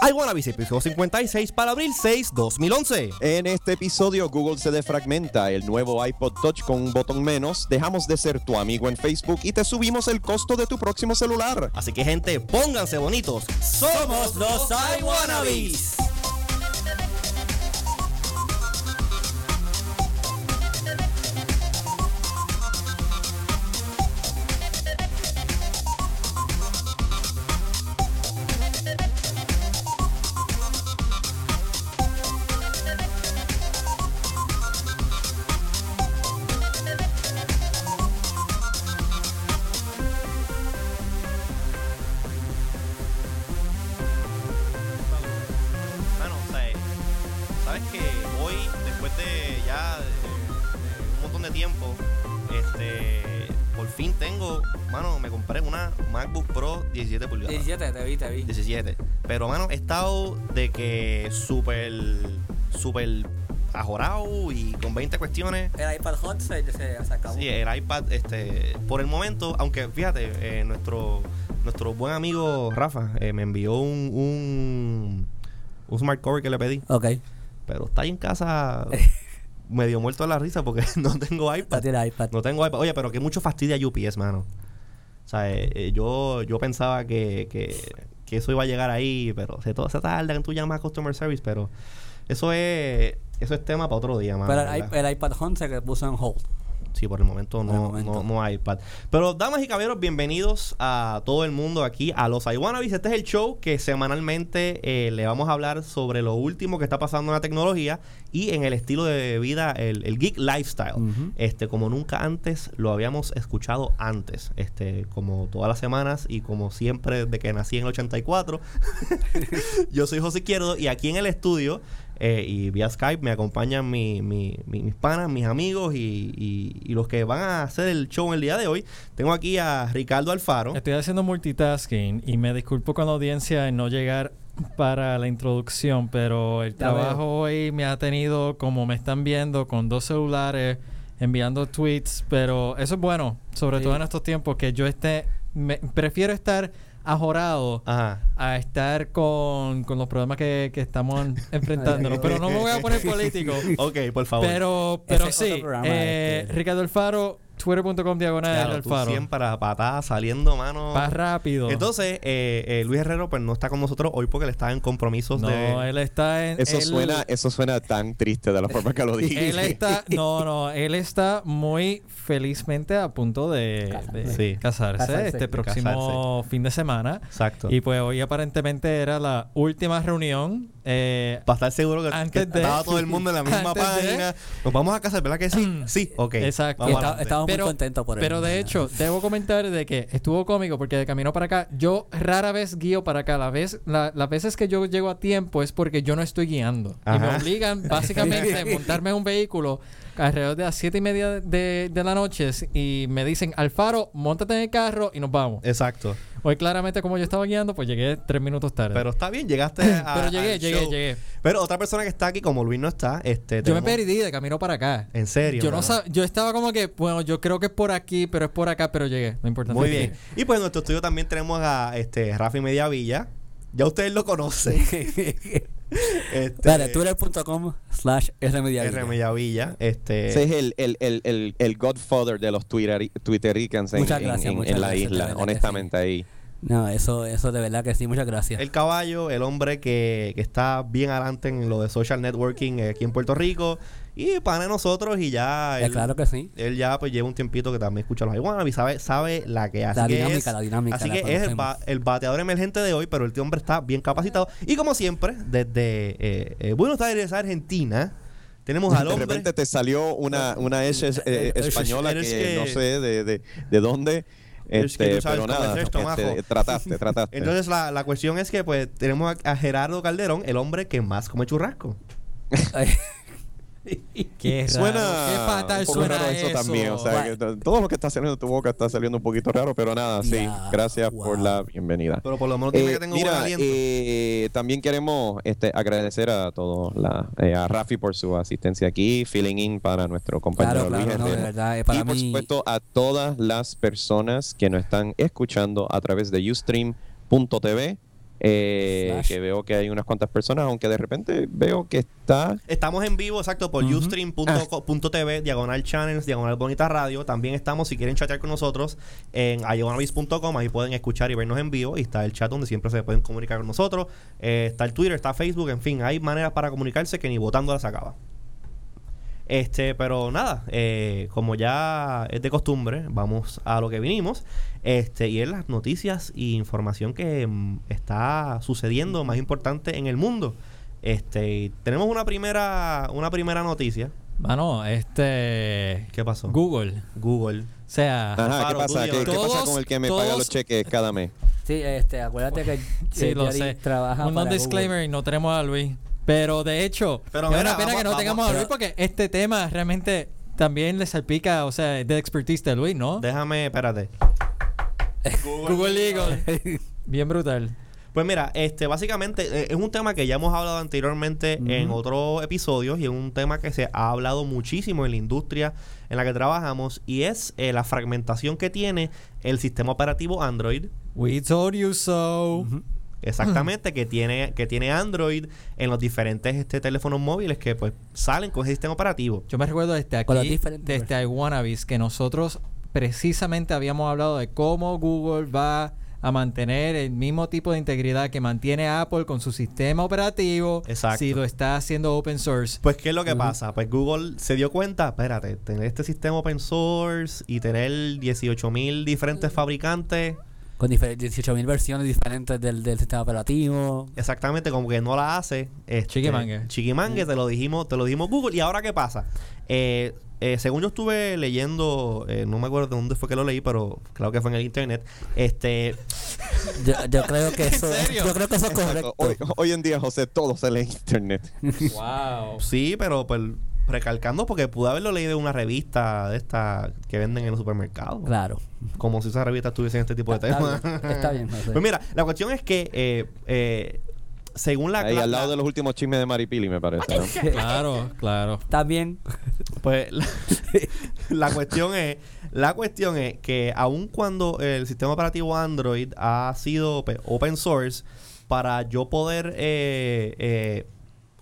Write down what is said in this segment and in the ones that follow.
I Wanna Be, episodio 56 para abril 6, 2011. En este episodio Google se defragmenta el nuevo iPod Touch con un botón menos, dejamos de ser tu amigo en Facebook y te subimos el costo de tu próximo celular. Así que gente, pónganse bonitos. Somos los I Wannabes. Súper ajorado y con 20 cuestiones. El iPad Hot se, se, se acabó. Sí, el iPad, este, por el momento, aunque fíjate, eh, nuestro, nuestro buen amigo Rafa eh, me envió un, un, un smart cover que le pedí, Ok. pero está ahí en casa medio muerto de la risa porque no tengo iPad. tiene iPad. No tengo iPad. Oye, pero que mucho fastidia UPS, mano. O sea, eh, eh, yo, yo pensaba que, que, que eso iba a llegar ahí, pero se, todo se tarda en tú llamas a Customer Service, pero eso es eso es tema para otro día, mano. Pero el, iP- el iPad Hot se que puso en hold. Sí, por el momento no, el momento. No, no hay iPad. Pero, damas y caballeros, bienvenidos a todo el mundo aquí, a los iWannabes. Este es el show que semanalmente eh, le vamos a hablar sobre lo último que está pasando en la tecnología y en el estilo de vida, el, el geek lifestyle. Este, como nunca antes lo habíamos escuchado antes. Este, como todas las semanas y como siempre desde que nací en el 84. Yo soy José Izquierdo y aquí en el estudio eh, y vía Skype me acompañan mi- mi- mi- mis panas, mis amigos y, y- y los que van a hacer el show el día de hoy. Tengo aquí a Ricardo Alfaro. Estoy haciendo multitasking y me disculpo con la audiencia en no llegar para la introducción, pero el Ya trabajo hoy me ha tenido, como me están viendo, con dos celulares, enviando tweets, pero eso es bueno, sobre Sí. todo en estos tiempos, que yo esté, me- prefiero estar ajorado Ajá. a estar con, con los problemas que, que estamos enfrentándonos, pero no me voy a poner político. Ok, por favor. Pero, pero Ese sí, eh, este. Ricardo Alfaro, twitter.com diagonal Claro, Alfaro. siempre a patada saliendo, mano. Más rápido. Entonces, eh, eh, Luis Herrero pues no está con nosotros hoy porque él está en compromisos no, de... él está en. Eso él- suena, eso suena tan triste de la forma que lo dije. Él está, no, no, él está muy felizmente a punto de, de Sí. casarse, Casarse. este próximo fin de semana. Exacto. Y pues hoy aparentemente era la última reunión. eh, Para estar seguro que, Antes que de- estaba todo el mundo en la misma Antes de- página. Nos vamos a casar, ¿verdad que sí? sí, ok. Exacto. Está- adelante. Pero- muy por él. Pero de hecho, debo comentar de que estuvo cómico porque de camino para acá, yo rara vez guío para acá. La vez, la- las veces que yo llego a tiempo es porque yo no estoy guiando. Y me obligan básicamente a montarme en un vehículo alrededor de las siete y media de, de la noche y me dicen, Alfaro, montate en el carro y nos vamos. Exacto. Hoy claramente como yo estaba guiando, pues llegué tres minutos tarde. Pero está bien, llegaste a. Pero llegué, llegué, show. llegué. Pero otra persona que está aquí, como Luis no está, este. Yo me tenemos- perdí de camino para acá. En serio. Yo no mano? sab- yo estaba como que, bueno, yo creo que es por aquí, pero es por acá, pero llegué. No importa. Muy bien. Y pues en nuestro estudio también tenemos a este Rafi Mediavilla. Ya ustedes lo conocen. este, Espera, twitter.com slash rmediavilla. R Mediavilla. Este. Ese es el, el, el, el, el godfather de los Twitter, Twittericans en, Muchas en- gracias, en- muchas en la gracias, de isla, verdad que honestamente ahí. No, eso, eso de verdad que sí, muchas gracias. El caballo, el hombre que, que está bien adelante en lo de social networking aquí en Puerto Rico. Y para nosotros, y ya. Eh, él, claro que sí. él ya pues lleva un tiempito que también escucha los Iwanabes y sabe, sabe la que hace. La dinámica, es- la dinámica, Así la que es el, ba- el bateador emergente de hoy, pero el tío hombre está bien capacitado. Y como siempre, desde eh, eh, Buenos Aires, Argentina, tenemos al De hombre. repente te salió una, una S eh, Es- española que- no sé de, de, de dónde. Es que Este, tú sabes pero cómo nada, es esto, este, majo. trataste, trataste. Entonces la, la cuestión es que pues tenemos a, a Gerardo Calderón, el hombre que más come churrasco. Qué raro, Suena qué fatal un poco suena raro eso, también. O sea, que todo lo que está saliendo de tu boca está saliendo un poquito raro, pero nada, sí. Gracias wow. por la bienvenida. Pero por lo menos Eh, que tengo buen mira, aliento. eh, también queremos este, agradecer a todos, la, eh, a Rafi por su asistencia aquí, filling in para nuestro compañero Claro, claro, Luis no, de Herrera. verdad, para y por supuesto a todas las personas que nos están escuchando a través de Ustream.tv eh, que veo que hay unas cuantas personas, aunque de repente veo que está... Estamos en vivo, exacto, por Ujú. ustream.tv, diagonal channels, diagonal bonita radio. También estamos, si quieren chatear con nosotros, en ayonavis.com. Ahí pueden escuchar y vernos en vivo. Y está el chat donde siempre se pueden comunicar con nosotros. Eh, está el Twitter, está Facebook, en fin, hay maneras para comunicarse que ni votando las acaba. Este, pero nada, eh, como ya es de costumbre, vamos a lo que vinimos. Este, y es las noticias y información que mm, está sucediendo más importante en el mundo. Este, tenemos una primera, una primera noticia. Mano, este. ¿Qué pasó? Google. Google. O sea, Ajá, ¿qué pasa? ¿Qué, pasa Todos- con el que me paga todos- los cheques cada mes? Sí, este, acuérdate que sí, lo sé. trabaja Un para non-disclaimer y no tenemos a Luis. Pero de hecho, Pero es mira, una pena vamos- que no vamos- tengamos a Luis pero- porque este tema realmente también le salpica, o sea, de expertise de Luis, ¿no? Déjame, espérate. Google Eagle. Bien brutal. Pues mira, este básicamente eh, es un tema que ya hemos hablado anteriormente en otros episodios y es un tema que se ha hablado muchísimo en la industria en la que trabajamos y es eh, la fragmentación que tiene el sistema operativo Android. We told you so. Exactamente, que tiene, que tiene Android en los diferentes este, teléfonos móviles que pues salen con ese sistema operativo. Yo me recuerdo desde aquí, desde iWannabes, que nosotros precisamente habíamos hablado de cómo Google va a mantener el mismo tipo de integridad que mantiene Apple con su sistema operativo Exacto. si lo está haciendo open source. Pues, ¿qué es lo que pasa? Pues Google se dio cuenta, espérate, tener este sistema open source y tener 18 mil diferentes fabricantes, con diferentes 18.000 versiones diferentes del, del sistema operativo. exactamente como que no la hace. Este, Chiquimangue. Chiquimangue, te lo dijimos, te lo dijimos Google. ¿Y ahora qué pasa? Eh, eh, según yo estuve leyendo, eh, no me acuerdo de dónde fue que lo leí, pero claro que fue en el internet. Este, Yo, yo creo que eso, yo creo que eso es correcto. Hoy, hoy en día, José, todo sale en internet. wow. sí, pero pues recalcando porque pude haberlo leído en una revista de esta que venden en los supermercados. Claro. Como si esas revistas tuviesen este tipo de Está temas. bien, está bien, José. Pues mira, la cuestión es que eh, eh, según la, Ahí al lado la- de los últimos chismes de Maripili, me parece. ¿no? Claro, claro. También. pues la, la cuestión es la cuestión es que aun cuando el sistema operativo Android ha sido open source para yo poder eh, eh,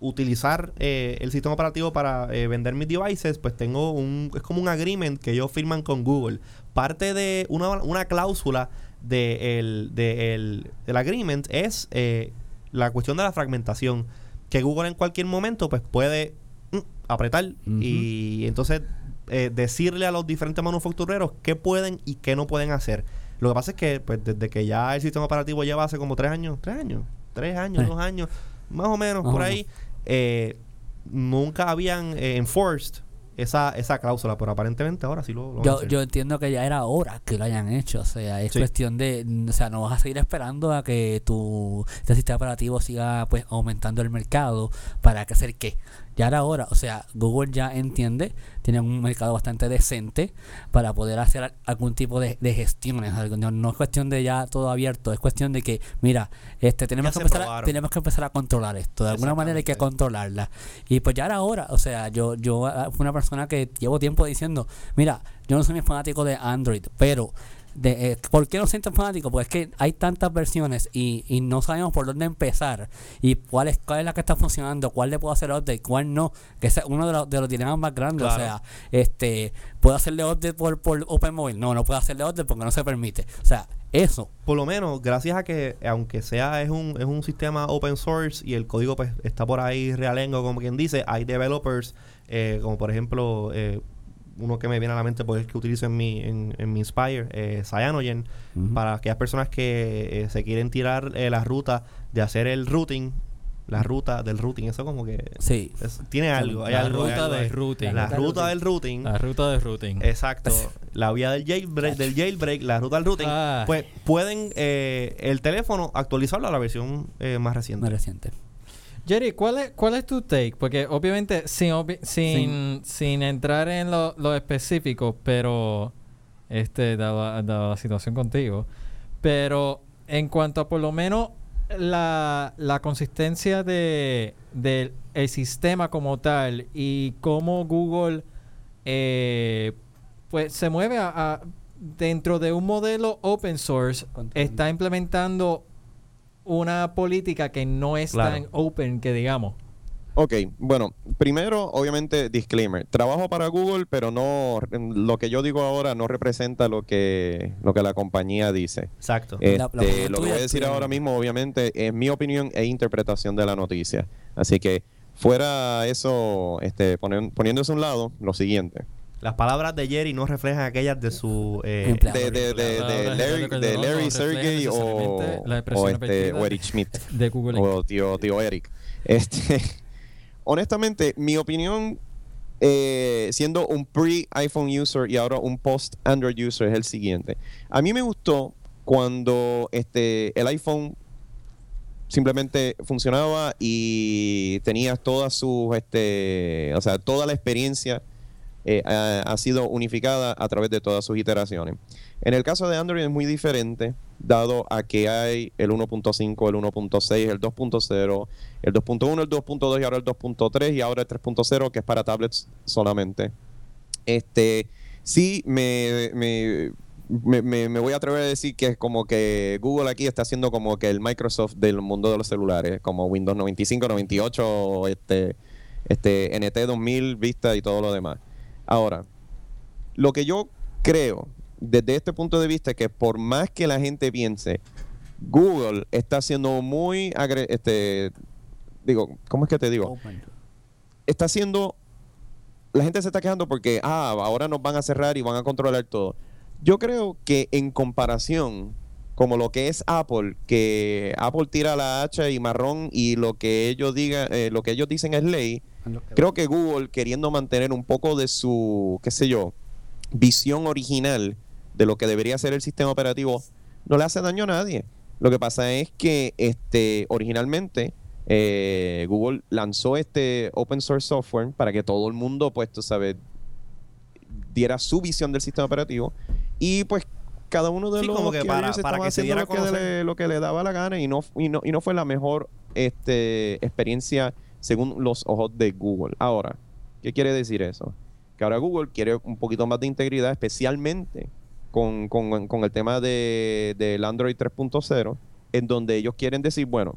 utilizar eh, el sistema operativo para eh, vender mis devices, pues tengo un es como un agreement que ellos firman con Google. Parte de una, una cláusula de el, de el- del agreement es eh, la cuestión de la fragmentación. Que Google en cualquier momento pues puede mm, apretar y entonces eh, decirle a los diferentes manufactureros qué pueden y qué no pueden hacer. Lo que pasa es que pues desde que ya el sistema operativo lleva hace como tres años, tres años, tres años, Eh. dos años, más o menos Más por o ahí, eh, nunca habían enforced esa, esa cláusula, pero aparentemente ahora sí lo, lo Yo, yo entiendo que ya era hora que lo hayan hecho. O sea, es Sí. cuestión de. O sea, no vas a seguir esperando a que tu este sistema operativo siga pues aumentando el mercado para que hacer qué. Ya era hora. O sea, Google ya entiende, tiene un mercado bastante decente para poder hacer al- algún tipo de, de gestiones. No, no es cuestión de ya todo abierto, es cuestión de que, mira, este tenemos Ya que empezar a, tenemos que empezar a controlar esto. De alguna manera hay que controlarla. Y pues ya era hora. O sea, yo, yo ah, fui una persona que llevo tiempo diciendo, mira, yo no soy muy fanático de Android, pero de, eh, ¿por qué no soy tan fanático? Pues es que hay tantas versiones y, y no sabemos por dónde empezar y cuál es, cuál es la que está funcionando, cuál le puedo hacer update, cuál no, que ese es uno de los, de los dilemas más grandes. O sea, este, ¿puedo hacerle update por, por OpenMobile? No, no puedo hacerle update porque no se permite. O sea, eso. por lo menos, gracias a que, aunque sea es un, es un sistema open source y el código pues está por ahí realengo, como quien dice, hay developers, eh, como por ejemplo, eh, uno que me viene a la mente pues el que utilizo en mi, en, en mi Inspire, eh, Cyanogen, para aquellas personas que eh, se quieren tirar eh, la ruta de hacer el routing, la ruta del routing, eso como que Sí. es- tiene algo, hay la algo, hay ruta algo de ahí. routing. La ruta ruta del del routing. La ruta de routing. Exacto. la vía del jailbreak, del jailbreak, la ruta del routing, Ah. pues pueden eh, el teléfono actualizarlo a la versión eh, más reciente. Más reciente. Jerry, ¿cuál es, ¿cuál es tu take? Porque obviamente sin, obvi- sin, sin entrar en lo, lo específico, pero este, dada, dada la situación contigo, pero en cuanto a por lo menos la, la consistencia de, del el sistema como tal y cómo Google eh, pues se mueve a, a- dentro de un modelo open source, Control. está implementando una política que no es Claro. tan open que digamos. Ok, bueno, primero, obviamente, disclaimer. Trabajo para Google, pero no lo que yo digo ahora no representa lo que, lo que la compañía dice. Exacto. Este, La- la opinión lo que voy a decir ahora mismo, obviamente, es mi opinión e interpretación de la noticia. Así que, fuera eso, este, poniéndose a un lado, lo siguiente. Las palabras de Jerry no reflejan aquellas de su eh. De, de, de, de Ahora, Larry, de Sergey o, o, expresión este, o Eric Schmidt. De Google. o tío, tío Eric. Este, honestamente, mi opinión, eh, siendo un pre-iPhone user y ahora un post-Android user, es el siguiente. A mí me gustó cuando este, el iPhone simplemente funcionaba y tenías todas sus, este, o sea, toda la experiencia eh, ha, sido unificada a través de todas sus iteraciones. En el caso de Android es muy diferente, dado a que hay el 1.5, el 1.6, el 2.0, el 2.1, el 2.2 y ahora el 2.3 y ahora el 3.0 que es para tablets solamente. Este, sí me, me, me- me- me voy a atrever a decir que es como que Google aquí está haciendo como que el Microsoft del mundo de los celulares, como Windows 95, 98, este, este NT 2000, Vista y todo lo demás. Ahora, lo que yo creo desde este punto de vista es que por más que la gente piense, Google está siendo muy agre- este digo, ¿cómo es que te digo? Está haciendo la gente se está quejando porque ah, ahora nos van a cerrar y van a controlar todo. Yo creo que en comparación como lo que es Apple, que Apple tira la hacha y marrón y lo que ellos digan, eh, lo que ellos dicen es ley, creo que Google queriendo mantener un poco de su, qué sé yo, visión original de lo que debería ser el sistema operativo, no le hace daño a nadie. Lo que pasa es que este originalmente eh, Google lanzó este open source software para que todo el mundo, pues, tú sabes, diera su visión del sistema operativo y pues cada uno de Sí, los como que para- que se diera lo que, le, lo que le daba la gana y no, y no, y no fue la mejor este, experiencia según los ojos de Google. Ahora, ¿qué quiere decir eso? Que ahora Google quiere un poquito más de integridad, especialmente con, con- con el tema de, del Android 3.0, en donde ellos quieren decir, bueno,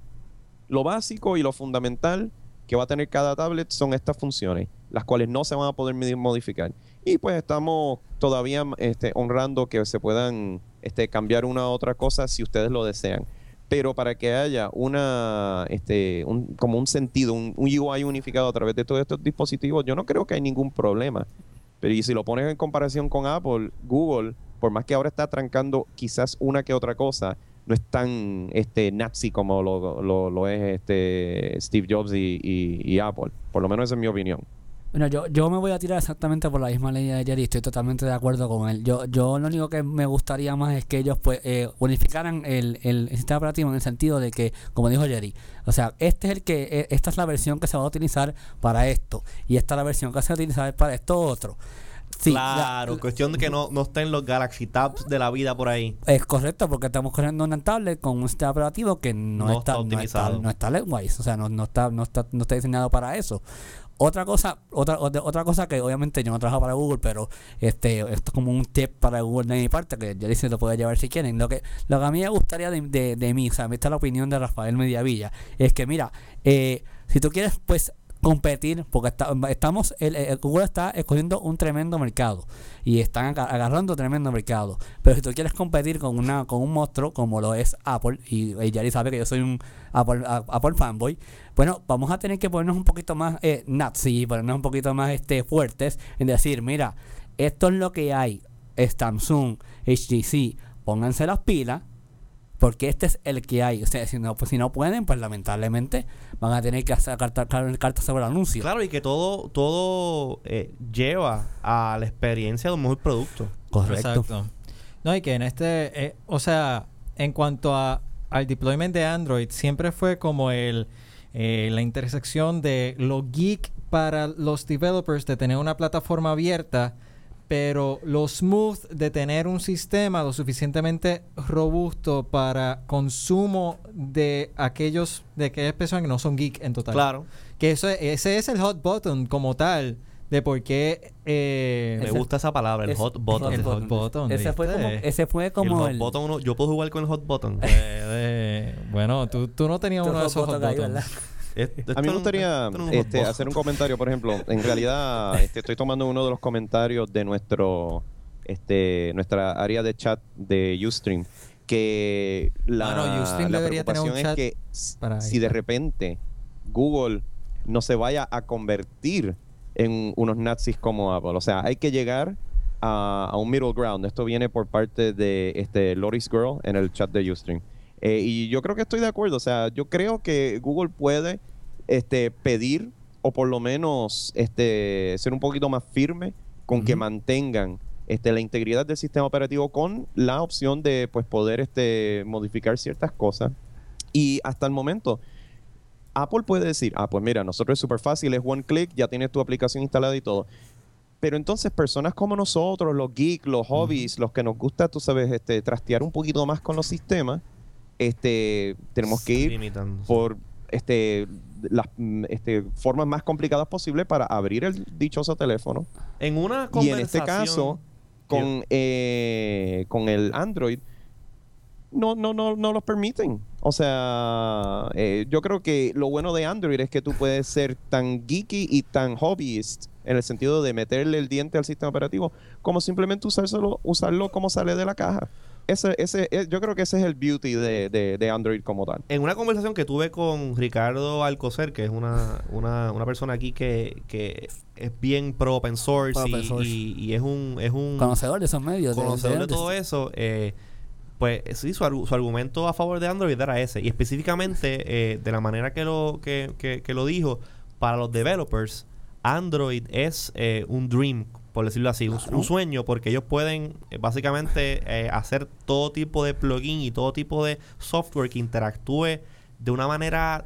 lo básico y lo fundamental que va a tener cada tablet son estas funciones, las cuales no se van a poder modificar. Y pues estamos todavía este, honrando que se puedan este, cambiar una u otra cosa si ustedes lo desean. Pero para que haya una, este, un- como un sentido, un, UI unificado a través de todos estos dispositivos, yo no creo que hay ningún problema. Pero y si lo pones en comparación con Apple, Google, por más que ahora está trancando quizás una que otra cosa, no es tan este nazi como lo, es este Steve Jobs y- y Apple. Por lo menos esa es mi opinión. Bueno, yo, yo me voy a tirar exactamente por la misma línea de Jerry, estoy totalmente de acuerdo con él. Yo, yo lo único que me gustaría más es que ellos pues eh, unificaran el, el sistema operativo en el sentido de que, como dijo Jerry, o sea, este es el que, eh, esta es la versión que se va a utilizar para esto, y esta es la versión que se va a utilizar para esto otro. Sí, la- claro, cuestión de que no, no estén los Galaxy Tabs de la vida por ahí. Es correcto, porque estamos corriendo una tablet con un sistema operativo que no, No está, está no está, no está o sea, no, no está, no está, no está diseñado para eso. Otra cosa, otra, otra, cosa que obviamente yo no trabajo para Google, pero este, esto es como un tip para Google de mi parte, que ya dice lo puede llevar si quieren. Lo que, lo que a mí me gustaría de, de, de mí, o sea, esta es la opinión de Rafael Mediavilla, es que mira, eh, si tú quieres pues competir, porque está- estamos, el, Google está escogiendo un tremendo mercado y están aga- agarrando tremendo mercado. Pero si tú quieres competir con una con un monstruo como lo es Apple, y, y Jerry sabe que yo soy un Apple, Apple fanboy, bueno, vamos a tener que ponernos un poquito más eh, nazi, ponernos un poquito más este fuertes en decir, mira, esto es lo que hay, es Samsung, HTC, pónganse las pilas. Porque este es el que hay. O sea, si no, pues, si no pueden, pues lamentablemente van a tener que hacer cartas cartas sobre el anuncio. Claro, y que todo, todo eh, lleva a la experiencia de un mejor producto. Correcto. Exacto. No, y que en este, eh, o sea, en cuanto a, al deployment de Android, siempre fue como el eh, la intersección de lo geek para los developers de tener una plataforma abierta, pero lo smooth de tener un sistema lo suficientemente robusto para consumo de aquellos de aquellas personas que no son geek en total. Claro. Que eso, ese es el hot button como tal de por qué eh, Me Ese- gusta esa palabra, el es- hot button. el hot button. Ese fue como, ese fue el como hot el, button, uno- yo puedo jugar con el hot button. Puede- Bueno, tú, tú no tenías uno de esos hot buttons. A mí me gustaría no este, hacer un comentario, por ejemplo. En realidad, este, estoy tomando uno de los comentarios de nuestro, este, nuestra área de chat de Ustream, que la, Mano, Ustream la debería tener un preocupación es chat que para si de repente Google no se vaya a convertir en unos nazis como Apple. O sea, hay que llegar a, a un middle ground. Esto viene por parte de este Loris Girl en el chat de Ustream. Eh, y yo creo que estoy de acuerdo. O sea, yo creo que Google puede este, pedir o por lo menos este, ser un poquito más firme con que mantengan este, la integridad del sistema operativo con la opción de pues, poder este, modificar ciertas cosas. Y hasta el momento, Apple puede decir, ah, pues mira, nosotros es súper fácil, es one click, ya tienes tu aplicación instalada y todo. Pero entonces personas como nosotros, los geeks, los hobbies, los que nos gusta, tú sabes, este, trastear un poquito más con los sistemas, este, tenemos que ir por este, las mm, este, formas más complicadas posibles para abrir el dichoso teléfono. En una Y conversación... en este caso, con, eh, con el Android, no, no, no, no los permiten. O sea, eh, yo creo que lo bueno de Android es que tú puedes ser tan geeky y tan hobbyist en el sentido de meterle el diente al sistema operativo, como simplemente usárselo, usarlo como sale de la caja. Ese, ese, eh, yo creo que ese es el beauty de, de- de Android como tal. En una conversación que tuve con Ricardo Alcocer, que es una, una, una persona aquí que, que es bien pro open source, Pro y, open source. y- y es un, es un Conocedor de esos medios. conocedor de de- todo eso, eh, pues sí, su, argu- su argumento a favor de Android era ese. Y específicamente, eh, de la manera que lo, que, que- que lo dijo, para los developers, Android es eh, un dream, por decirlo así, un, un sueño, porque ellos pueden eh, básicamente eh, hacer todo tipo de plugin y todo tipo de software que interactúe de una manera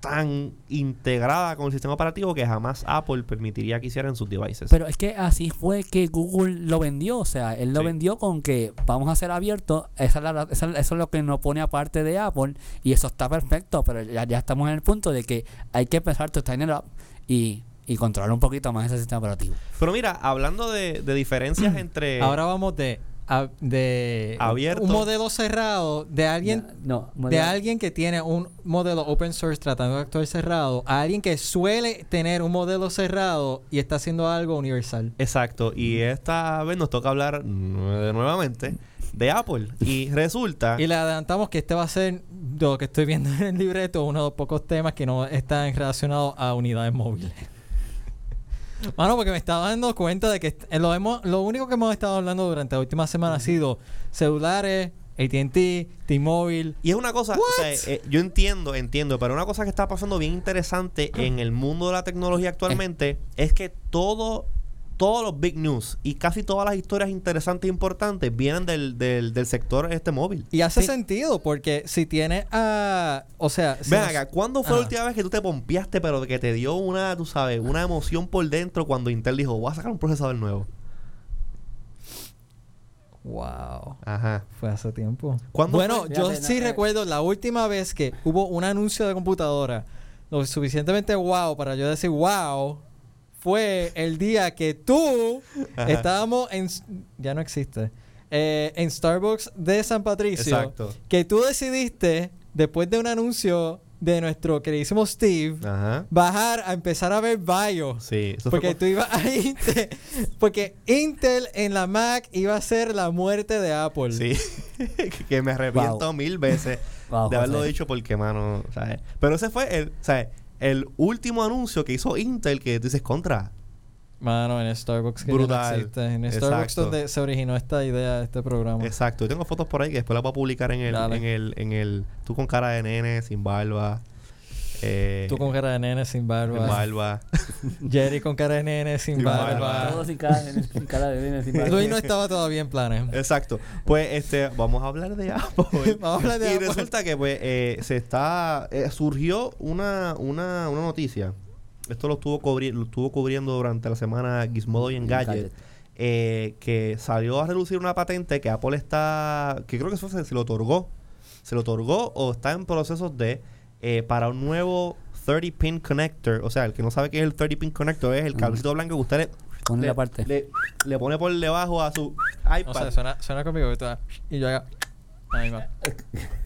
tan integrada con el sistema operativo que jamás Apple permitiría que hiciera en sus devices. Pero es que así fue que Google lo vendió. O sea, él lo Sí. vendió con que vamos a ser abiertos. Esa es la- esa- eso es lo que nos pone aparte de Apple. Y eso está perfecto. Pero ya, ya estamos en el punto de que hay que empezar tighten it up y, y controlar un poquito más ese sistema operativo. Pero mira, hablando de, de diferencias entre... Ahora vamos de, a- de Abierto. un modelo cerrado de alguien no, de alguien que tiene un modelo open source tratando de actuar cerrado a alguien que suele tener un modelo cerrado y está haciendo algo universal. Exacto, y esta vez nos toca hablar nue- nuevamente de Apple. Y resulta... Y le adelantamos que este va a ser, de lo que estoy viendo en el libreto, uno de los pocos temas que no están relacionados a unidades móviles. Mano, porque me estaba dando cuenta de que eh, lo, hemos, lo único que hemos estado hablando durante la última semana ha sido celulares, AT&T, T-Mobile. Y es una cosa, o sea, eh, yo entiendo, entiendo, pero una cosa que está pasando bien interesante en el mundo de la tecnología actualmente es que todo, todos los big news y casi todas las historias interesantes e importantes vienen del, del, del sector este móvil. Y hace Sí. sentido, porque si tiene a... O sea... si Ven nos- acá, ¿cuándo fue la última vez que tú te pompeaste, pero que te dio una, tú sabes, una emoción por dentro cuando Intel dijo, voy a sacar un procesador nuevo? Wow. Ajá. Fue hace tiempo. ¿Cuándo Bueno, fue? yo Fíjate, sí no, eh. recuerdo la última vez que hubo un anuncio de computadora lo suficientemente wow para yo decir wow fue el día que tú Ajá. estábamos en ya no existe eh, en Starbucks de San Patricio Exacto. que tú decidiste después de un anuncio de nuestro queridísimo Steve Ajá. bajar a empezar a ver Bio Sí, eso porque tú ibas a Intel porque Intel en la Mac iba a ser la muerte de Apple Sí, que me arrepiento Wow. mil veces Wow, de haberlo José. dicho porque, mano, ¿sabes? Pero ese fue el, ¿sabes? El último anuncio que hizo Intel que tú dices contra. Mano, en Starbucks que Brutal. no existe. En Starbucks Exacto. donde se originó esta idea de este programa. Exacto. Yo tengo fotos por ahí que después las voy a publicar en el, Dale. en el, en el, tú con cara de nene, sin barba. Eh, Tú con cara de nene sin sin barba. barba. Jerry con cara de nene sin Sin barba. barba. Todo sin cara, sin cara de nene, sin barba. Luis no estaba todavía en planes. Exacto. Pues este, vamos a hablar de Apple. Vamos a hablar de y Apple. resulta que pues eh, se está eh, surgió una, una, una noticia. Esto lo estuvo cubri- lo estuvo cubriendo durante la semana Gizmodo y Engadget. Gadget. eh, que salió a relucir una patente que Apple está, que creo que eso se, se lo otorgó, se lo otorgó o está en procesos de eh, para un nuevo 30 pin connector, o sea, el que no sabe qué es el 30 pin connector es el cablecito blanco que usted le, Pone le, la parte. le, le pone por debajo a su iPad. O sea, suena, suena conmigo. Y yo haga. Ahí va.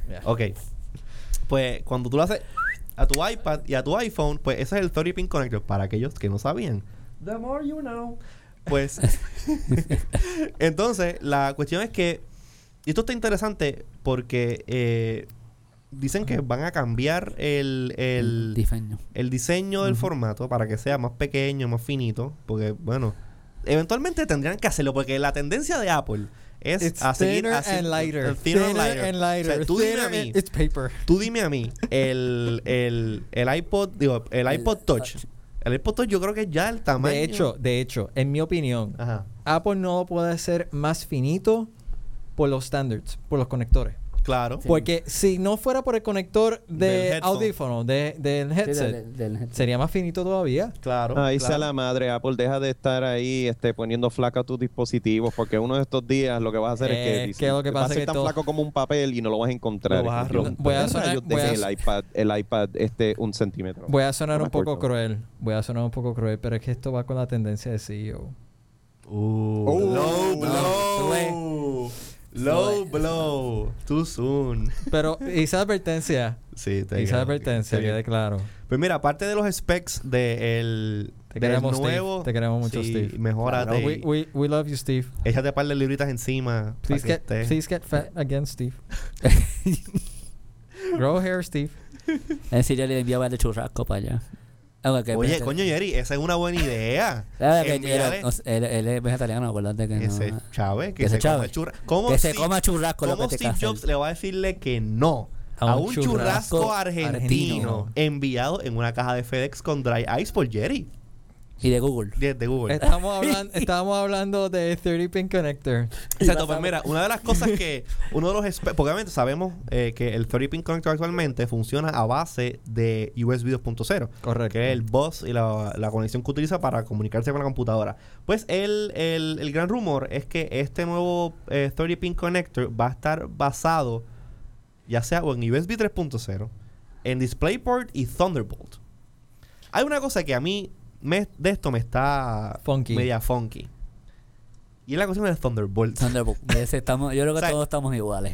Ya. Ok. Pues cuando tú lo haces a tu iPad y a tu iPhone, pues ese es el 30 pin connector para aquellos que no sabían. The more you know. Pues entonces la cuestión es que y esto está interesante porque eh, dicen que van a cambiar el, el, diseño. el diseño del formato para que sea más pequeño, más finito, porque bueno, eventualmente tendrían que hacerlo porque la tendencia de Apple es It's a seguir thinner así- and lighter. thinner and lighter. and lighter. O sea, tú dime a mí, It's paper. tú dime a mí, el, el, el iPod, digo, el iPod Touch. Touch. El iPod Touch yo creo que ya el tamaño. De hecho, de hecho, en mi opinión, Ajá. Apple no puede hacer más finito por los standards, por los conectores. Claro. Sí. Porque si no fuera por el conector de audífono, de, del Sí, headset, del- del headset. sería más finito todavía. Claro. Ahí claro. sea la madre, Apple, deja de estar ahí este, poniendo flaca a tus dispositivos, porque uno de estos días lo que vas a hacer es que, dice, que lo que va a ser que tan todo- flaco como un papel y no lo vas a encontrar. Lo vas a Y yo, romper. Voy a ¿por qué sonar- voy a el iPad, el iPad este un centímetro. Voy a sonar No un poco cruel. Voy a sonar un poco cruel, pero es que esto va con la tendencia de CEO. Uh, Oh, low no, blow. Low blow. Too soon. Pero hice advertencia. Sí, te Hice creo, advertencia, te quede claro. Pues mira, aparte de los specs de el Te del queremos, Steve. nuevo, Te queremos mucho, sí, Steve. Mejórate. We, we, we love you, Steve. Échate un par de libritas encima. Please que get, please get fat again, Steve. Grow hair, Steve. En serio le enviaba el churrasco para allá. Ah, Oye, espérate. coño, Jerry, esa es una buena idea. Ah, que él, es vegetariano, acuérdate que ese no. chave que, se, coma. ¿Cómo Que se Steve- coma churrasco lo cómo que te Steve casa Jobs le va a decirle que no A un churrasco argentino, argentino. enviado en una caja de FedEx con dry ice por Jerry Y de Google. de, de Google? Estábamos hablando, estábamos hablando de 30 pin connector. Exacto, pues mira, una de las cosas que uno de los espe- porque obviamente sabemos eh, que el 30 pin connector actualmente funciona a base de USB 2.0, Correcto. que es el bus y la, la conexión que utiliza para comunicarse con la computadora. Pues el, el, el gran rumor es que este nuevo eh, 30 pin connector va a estar basado ya sea o en USB 3.0, en DisplayPort y Thunderbolt. Hay una cosa que a mí me- de esto me está Funky. media funky. Y es la cuestión del Thunderbolt. Thunderbolt. Ese estamos, yo creo que O sea, todos estamos iguales.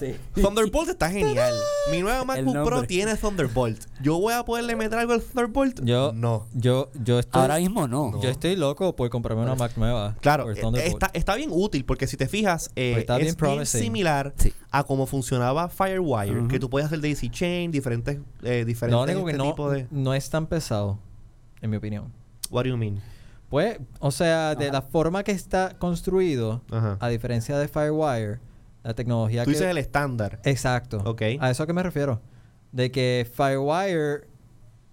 Sí. Thunderbolt está genial. Mi nueva MacBook Pro tiene Thunderbolt. ¿Yo voy a poderle meter algo al Thunderbolt? Yo, no. yo, yo estoy, Ahora mismo no. yo estoy loco por comprarme una Mac nueva. Claro, eh, está, está bien útil porque si te fijas, eh, está es bien similar Sí. a cómo funcionaba Firewire, que tú puedes hacer Daisy Chain, diferentes, eh, diferentes que este no, tipo de... no es tan pesado, en mi opinión. What do you mean? Pues, o sea, de Ajá. la forma que está construido, Ajá. a diferencia de Firewire, la tecnología Tú que... dices el estándar. Exacto. Ok. A eso a qué me refiero. De que Firewire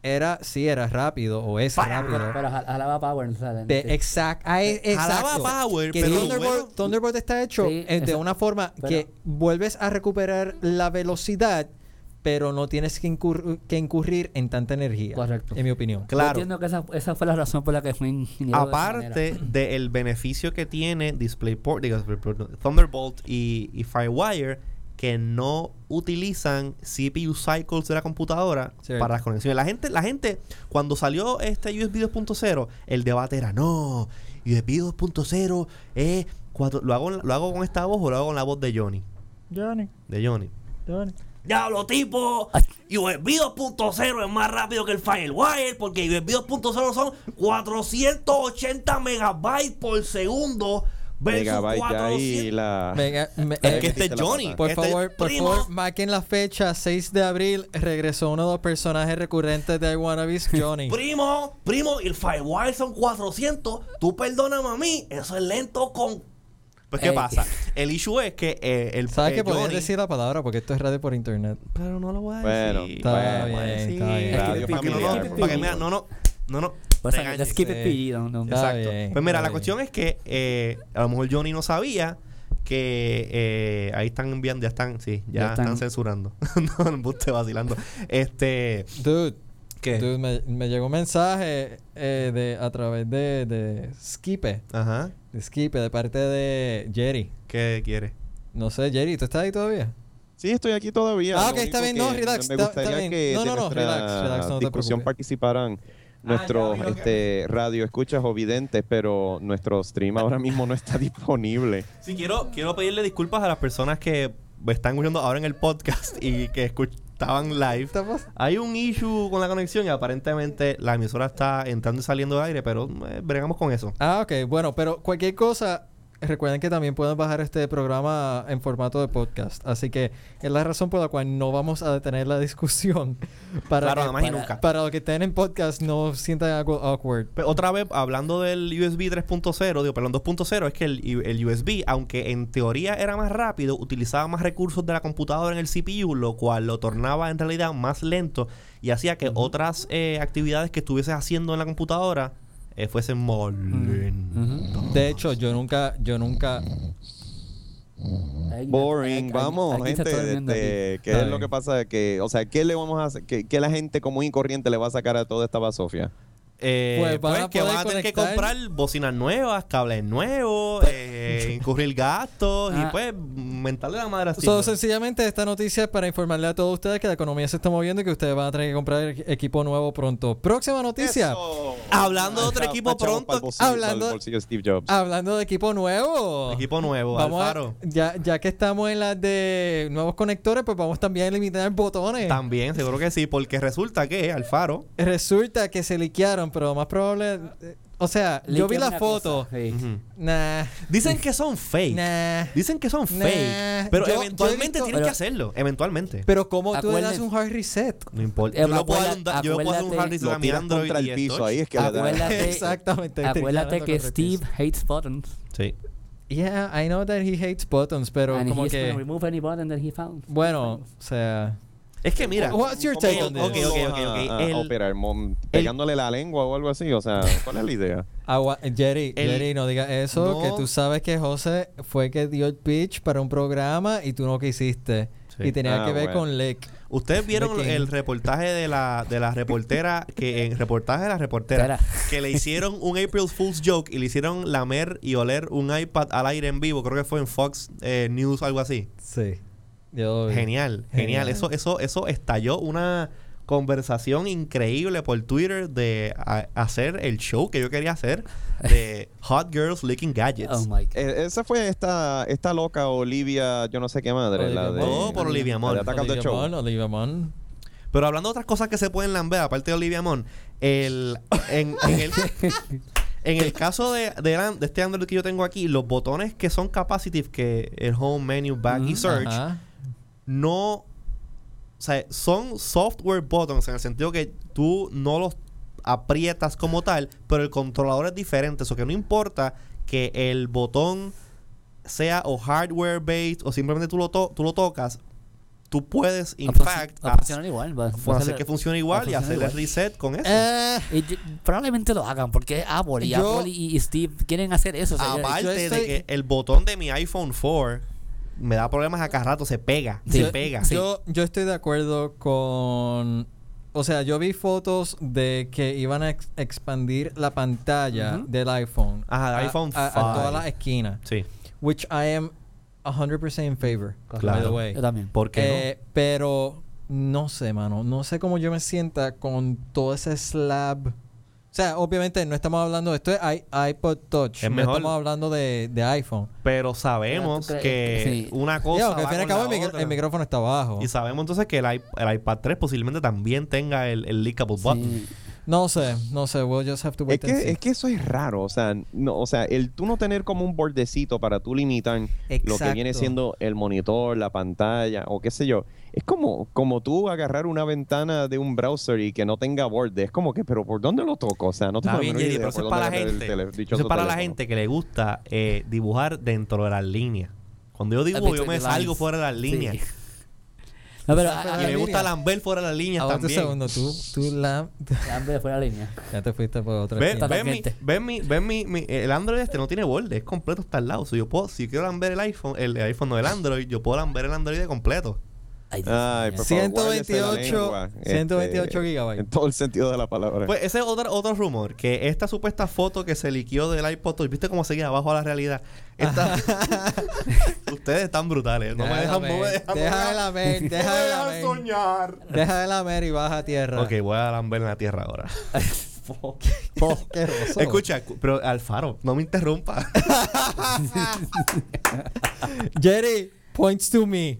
era, sí era rápido, o es Fire. rápido. Pero jal- jalaba Power. o sea, De exact, es- Jalaba exacto. power, que pero Thunderbolt, bueno- Thunderbolt está hecho Sí, de una forma pero- que vuelves a recuperar la velocidad, pero no tienes que, que incurrir en tanta energía. Correcto. En mi opinión. Yo Claro. entiendo que esa, esa fue la razón por la que fue ingeniero. Aparte del beneficio que tiene DisplayPort, digo, DisplayPort, no, Thunderbolt y, y Firewire, que no utilizan CPU cycles de la computadora Sí. para las conexiones. La gente, la gente, cuando salió este USB 2.0, el debate era, no, USB 2.0 es cuatro, lo hago, lo hago con esta voz o lo hago con la voz de Johnny. Johnny, De Johnny. Johnny. Diablo, tipo, USB 2.0 es más rápido que el Firewire porque USB 2.0 son 480 megabytes por segundo versus Megabyte ya 400. ahí la... Venga, me- Es eh, que este es metiste la Johnny. Por Este- favor, por primo. favor, marquen la fecha 6 de abril. Regresó uno de los personajes recurrentes de I Wanna Be Johnny. Primo, primo, y el Firewire son 400. Tú perdóname a mí, eso es lento con. Pues, ¿qué Ey. pasa? El issue es que eh, el. ¿Sabes eh, que podías Johnny- decir la palabra? Porque esto es radio por internet. Pero no lo voy a Bueno, decir. Está No lo voy a bien, está bien. Radio Para que no, familiar. no, para que mira, no, no, no, no. Pues, regañes. let's keep it. PG, no, no. Está Exacto. bien, pues mira, está la bien. cuestión es que eh, a lo mejor Johnny no sabía que eh, ahí están enviando, ya están, sí, ya, Ya están. están. censurando. no, no, embuste vacilando. Este, Dude, ¿qué? dude, me, me llegó un mensaje eh, de, a través de, de Skipe. Ajá. De Skipe, de parte de Jerry. ¿Qué quiere? No sé, Jerry, ¿tú estás ahí todavía? Sí, estoy aquí todavía. Ah, ok, está bien, no, relax, Me está- gustaría está bien. que No, de no, no, nuestra relax, relax, no te discusión preocupes. participaran nuestros vi lo que- este, radio escuchas o videntes, pero nuestro stream ahora mismo no está disponible. Sí, quiero, quiero pedirle disculpas a las personas que me están escuchando ahora en el podcast y que escuch- estaban live. Hay un issue con la conexión y aparentemente la emisora está entrando y saliendo de aire, pero eh, bregamos con eso. Ah, ok. Bueno, pero cualquier cosa, recuerden que también pueden bajar este programa en formato de podcast. Así que es la razón por la cual no vamos a detener la discusión. Para Claro, que, nada más y para- nunca. para los que estén en podcast no sientan algo awkward. Pero otra vez, hablando del USB 3.0, digo, perdón, 2.0, es que el, el USB, aunque en teoría era más rápido, utilizaba más recursos de la computadora en el CPU, lo cual lo tornaba en realidad más lento y hacía que otras eh, actividades que estuvieses haciendo en la computadora eh, fuesen. De hecho, yo nunca, yo nunca. Boring, vamos, gente. este. ¿Qué Está es lo que pasa? Que, o sea, ¿qué le vamos a hacer? ¿Qué, qué la gente común y corriente le va a sacar a toda esta basofia? Eh, Pues pues, van a que van a tener que comprar bocinas nuevas, cables nuevos, eh, incurrir gastos y Ah. pues mentarle la madre así. So, sencillamente esta noticia es para informarle a todos ustedes que la economía se está moviendo y que ustedes van a tener que comprar equ- equipo nuevo pronto. Próxima noticia. Eso. Hablando de otro equipo pronto, bolsillo- hablando- pa'l bolsillo de Steve Jobs. Hablando de equipo nuevo. Equipo nuevo, Vamos a- Alfaro. ya, ya que estamos en las de nuevos conectores, pues vamos también a limitar botones. También, seguro que sí, porque resulta que Alfaro. Resulta que se liquearon, pero lo más probable. eh, O sea, yo vi la foto. Nah. Dicen que son fake. Nah. Dicen que son Nah. fake. Pero Yo- yo eventualmente visto- tienen que Pero- hacerlo. Eventualmente. Pero ¿cómo tú le das un hard reset? no importa. Eh, Yo le puedo dar yo puedo dar un hard reset Lo Android contra el piso, ahí es que. Acuérdate, Exactamente. acuérdate Te que. Steve hates buttons. Sí. Yeah, I know that he hates buttons, pero and como he's gonna que. remove any button that he found. Bueno, o sea. Es que mira. What's your ¿Cómo- take on this? Ok, ok, ok, vas ok. a- a El- operar? Mom, ¿Pegándole la lengua o algo así? O sea, ¿cuál es la idea? Agua- Jerry, El- Jerry, no digas eso, No. que tú sabes que José fue que dio el pitch para un programa y tú no quisiste. Sí. Y tenía Ah, que ver bueno. con Lick. Ustedes vieron el reportaje de la, de la reportera, que en reportaje de la reportera, Espera. que le hicieron un April Fool's joke y le hicieron lamer y oler un iPad al aire en vivo, creo que fue en Fox eh, News o algo así. Sí. Yo Genial, genial. Genial. Eso, eso, eso estalló una conversación increíble por Twitter de a- hacer el show que yo quería hacer de Hot Girls Licking Gadgets. Oh my god. Eh, esa fue esta, esta loca Olivia, yo no sé qué madre. Olivia la de. Todo por Olivia el Olivia Show. Olivia Munn. Pero hablando de otras cosas que se pueden lamber, aparte de Olivia Munn, el, en, en el, en el caso de, de, la- de este Android que yo tengo aquí, los botones que son capacitive, que el Home, Menu, Back y Ujú. Search. No... O sea, son software buttons en el sentido que tú no los aprietas como tal, pero el controlador es diferente. Eso que no importa que el botón sea o hardware based o simplemente tú lo, to- tú lo tocas, tú puedes, in a fact, a funcionar igual. Va, va a hacer hacer- que funcione igual y hacerle funcionar reset con eso. Eh, Y probablemente lo hagan porque es Apple y Yo- Apple y, y Steve quieren hacer eso. o sea, yo- Aparte yo de estoy- que el botón de mi iPhone 4 me da problemas a cada rato, se pega, Sí. se pega. Sí. Yo, yo estoy de acuerdo con... O sea, yo vi fotos de que iban a ex- expandir la pantalla del iPhone. Ajá, del a- iPhone a, a 5. todas las esquinas. Sí, Which I am 100% in favor. By Claro. the way. yo también. ¿por qué Eh, Pero no sé, mano. No sé cómo yo me sienta con todo ese slab. O sea, obviamente no estamos hablando de esto es iPod Touch. Es no mejor. estamos hablando de, de iPhone. Pero sabemos Pero que sí. una cosa. aunque al va fin y al cabo el, micro- otra. el micrófono está abajo. Y sabemos entonces que el, iP- el iPad 3 posiblemente también tenga el, el leakable button. No sé, no sé. We'll just have to Es wait and que, see. es que eso es raro, o sea, no, o sea, el tú no tener como un bordecito para tú limitar lo que viene siendo el monitor, la pantalla o qué sé yo, es como, como tú agarrar una ventana de un browser y que no tenga borde, es como que, pero ¿por dónde lo toco? O sea, no Está la bien, Jerry, pero eso es para la gente. tele- Eso dichoso es para la teléfono. gente que le gusta eh, dibujar dentro de las líneas. Cuando yo dibujo, yo me salgo fuera de las Sí. No, pero ah, Y me gusta lamber fuera de las líneas Aguanta un también. segundo. Tú, tú la... hambre fuera de la línea. ya te fuiste por otra Ven, ven, mi, ven, mi, ven mi, mi- el Android este no tiene borde, es completo hasta el lado. So, yo puedo, si quiero lamber el iPhone, el, el iPhone no el Android, yo puedo lamber el Android de completo. Ay, por favor, guárdese la 128 lengua, 128 este, gigabytes. En todo el sentido de la palabra. Pues ese es otro, otro rumor, que esta supuesta foto que se liquió del iPod Touch, ¿viste cómo seguía abajo a la realidad? Esta- Ustedes están brutales, no me Deja de dejan, no me lamer, dejan, deja de no lamer, me deja de dejan lamer. soñar. Deja de lamer y baja a tierra. Ok, voy a lamber en la tierra ahora. Escucha, cu- pero Alfaro, no me interrumpa. Jerry, Points to me.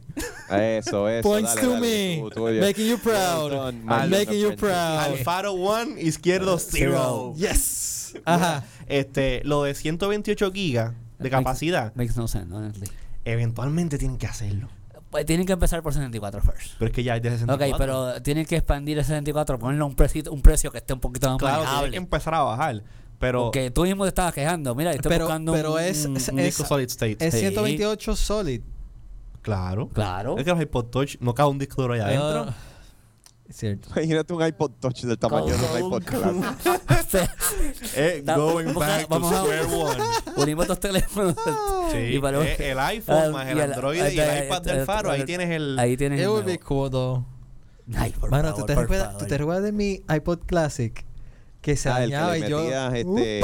Eso, eso. Points dale, to dale, me. tú- tú- Making you proud. Well done, my I'm making you proud. Alfaro 1, izquierdo 0. Yes. Ajá. Este, lo de 128 gigas de capacidad, Makes no sense, honestly. eventualmente tienen que hacerlo. Pues tienen que empezar por 64 first. Pero es que ya hay de 64. Ok, pero tienen que expandir el 64, ponerle un, precio un precio que esté un poquito más Claro, tiene que manejable. empezar a bajar. Pero Porque tú mismo te estabas quejando. Mira, estoy Pero- buscando pero un, es- un- es- un disco solid state. Es Sí. 128 solid. claro. Claro. Es que los iPod Touch no cabe un disco duro allá adentro. Cierto. Imagínate un iPod Touch del tamaño de un iPod Classic. Eh, going vamos a- back to vamos a- square one. Unimos dos teléfonos. Sí, Y para- eh, el iPhone Ah, más y el el- Android y ah, el iPad del Faro. Ahí ah, tienes el... Ahí tienes It el would be nuevo. cool though. Ay, por Mano, favor, ¿tú te, por recuerdas, favor. ¿tú te recuerdas de mi iPod Classic? Que se Ah, el que dañaba le y yo... metías este,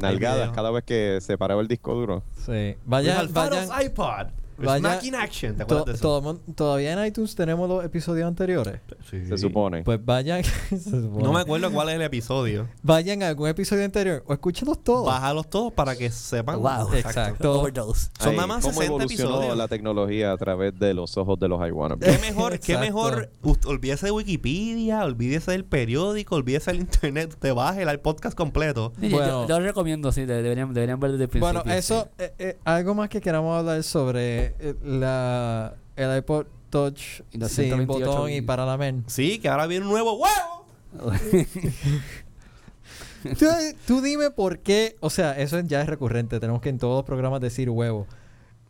nalgadas video. cada vez que se paraba el disco duro. Sí. Vayan, Vayan, Alfaro's vayan. iPod. Vaya- Smack in action. ¿Te to- acuerdas de eso? todavía en iTunes tenemos los episodios anteriores. Sí. Se supone. Pues vayan. se supone. No me acuerdo cuál es el episodio. Vayan a algún episodio anterior o escúchenlos todos. Bájalos todos para que sepan. Wow. Exacto. Overdose. Son nada más ¿Cómo 60 evolucionó episodios. la tecnología a través de los ojos de los iWannabes? ¿Qué mejor, qué mejor? Olvídese de Wikipedia, olvídese del periódico, olvídese del internet. Te baje el podcast completo. Sí, yo- Bueno. yo, yo lo recomiendo, sí, de- deberían, deberían ver desde el principio. Bueno, eso, eh, eh, algo más que queramos hablar sobre eh, la, el iPod Touch sin 128 botón y y- para la men. Sí, que ahora viene un nuevo huevo. tú, tú dime por qué, o sea, eso ya es recurrente, tenemos que en todos los programas decir huevo.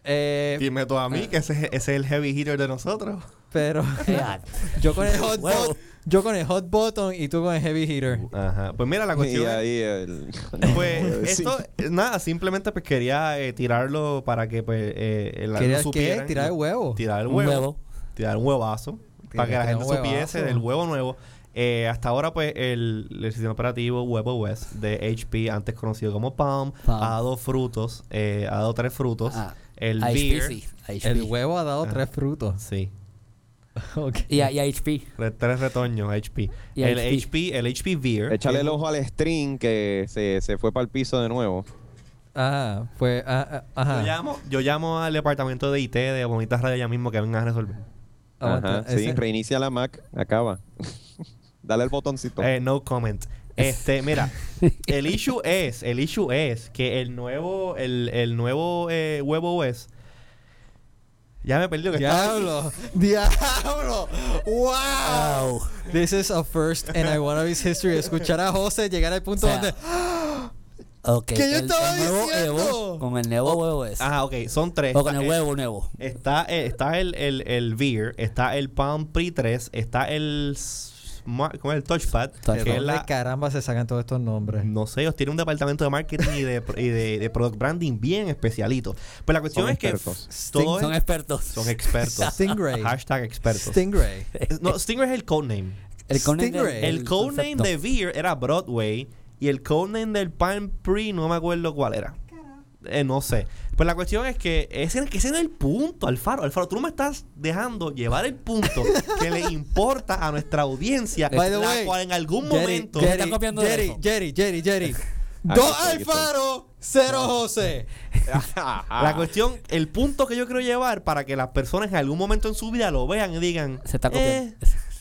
Eh, Dime tú a mí que ese, es- ese es el heavy hitter de nosotros. pero ah, yo con el hot Huevo. Yo con el hot button y tú con el heavy hitter. Ajá. Pues mira, la Y cuestión es- ahí el... Pues esto, eh, nada, simplemente pues quería eh, tirarlo para que pues eh, el- ¿Querías qué? Tirar el huevo. Tirar el un huevo. huevo. Tirar un huevazo. para que la gente supiese del huevo nuevo. Eh, hasta ahora, pues, el, el sistema operativo WebOS de HP, antes conocido como Palm, Palm. ha dado frutos, eh, ha dado tres frutos. Ah, el Beer. HP, sí. a HP. El huevo ha dado Ah. tres frutos. Sí. Y a, y a HP. Re- tres retoños HP. Y el HP. HP, el HP Beer. Échale el ojo al string que se, se fue para el piso de nuevo. Ah, pues, ah, ah, ajá. Yo llamo, yo llamo al departamento de IT de Bonitas Radio ya mismo que vengan a resolver. Ajá, sí, reinicia la Mac, acaba. Dale el botoncito. Eh, no comment. Este, mira, el issue es, el issue es que el nuevo, el, el nuevo eh, WebOS ya me perdí lo que Diablo, diablo, wow. This is a first in iWannabe's history. Escuchar a José llegar al punto O sea, donde Ok. ¿Qué yo el- estaba el nuevo diciendo? Evo, con el nuevo huevo es. Ajá, ok, son tres. o con el Está- huevo nuevo. Está, está el, el, el Veer, está el Palm Pre 3, está el Smart, ¿cómo es el Touchpad, Touchpad. ¿de que es dónde la, caramba se sacan todos estos nombres? no sé, ellos tienen un departamento de marketing y de, y de, de product branding bien especialito. Pues la cuestión Son es que expertos. todo Son es- expertos. son expertos. Stingray. Hashtag expertos. Stingray. no, Stingray es el codename. El codename Stingray. del- El codename de Veer era Broadway y el codename del Palm Pre no me acuerdo cuál era. Eh, no sé. Pues la cuestión es que ese, que ese no es el punto, Alfaro. Alfaro, tú no me estás dejando llevar el punto que le importa a nuestra audiencia, By the la way, cual en algún Jerry, momento... Jerry, Jerry, está copiando de Jerry, eso. Jerry, Jerry, Jerry. Dos. Alfaro, cero José. La cuestión, el punto que yo quiero llevar para que las personas en algún momento en su vida lo vean y digan... Se está copiando.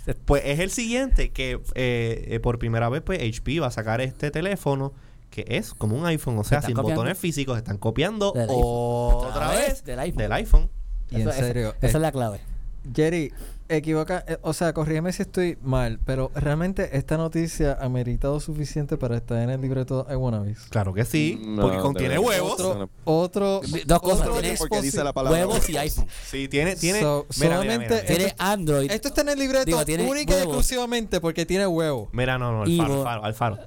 "Eh", Pues es el siguiente, que eh, eh, por primera vez pues HP va a sacar este teléfono que es como un iPhone, o sea, sin copiando. botones físicos, están copiando otra vez del iPhone. del iPhone. Y en Eso- esa- serio, Esa, eh, es la clave. Jerry, equivoca, eh, o sea, corrígeme si estoy mal, pero realmente esta noticia ha meritado suficiente para estar en el libreto de iWannabes. Claro que sí, No, porque contiene huevos. Otro, otro, Dos cosas, otro tiene- Porque dice la palabra Huevos y iPhone. Sí, tiene, tiene. So, mira, mira, solamente- mira, mira. Tiene Esto- Android. Esto está en el libreto única y huevos. exclusivamente porque tiene huevo. Mira, no, no, Alfaro, Alfaro, Alfaro.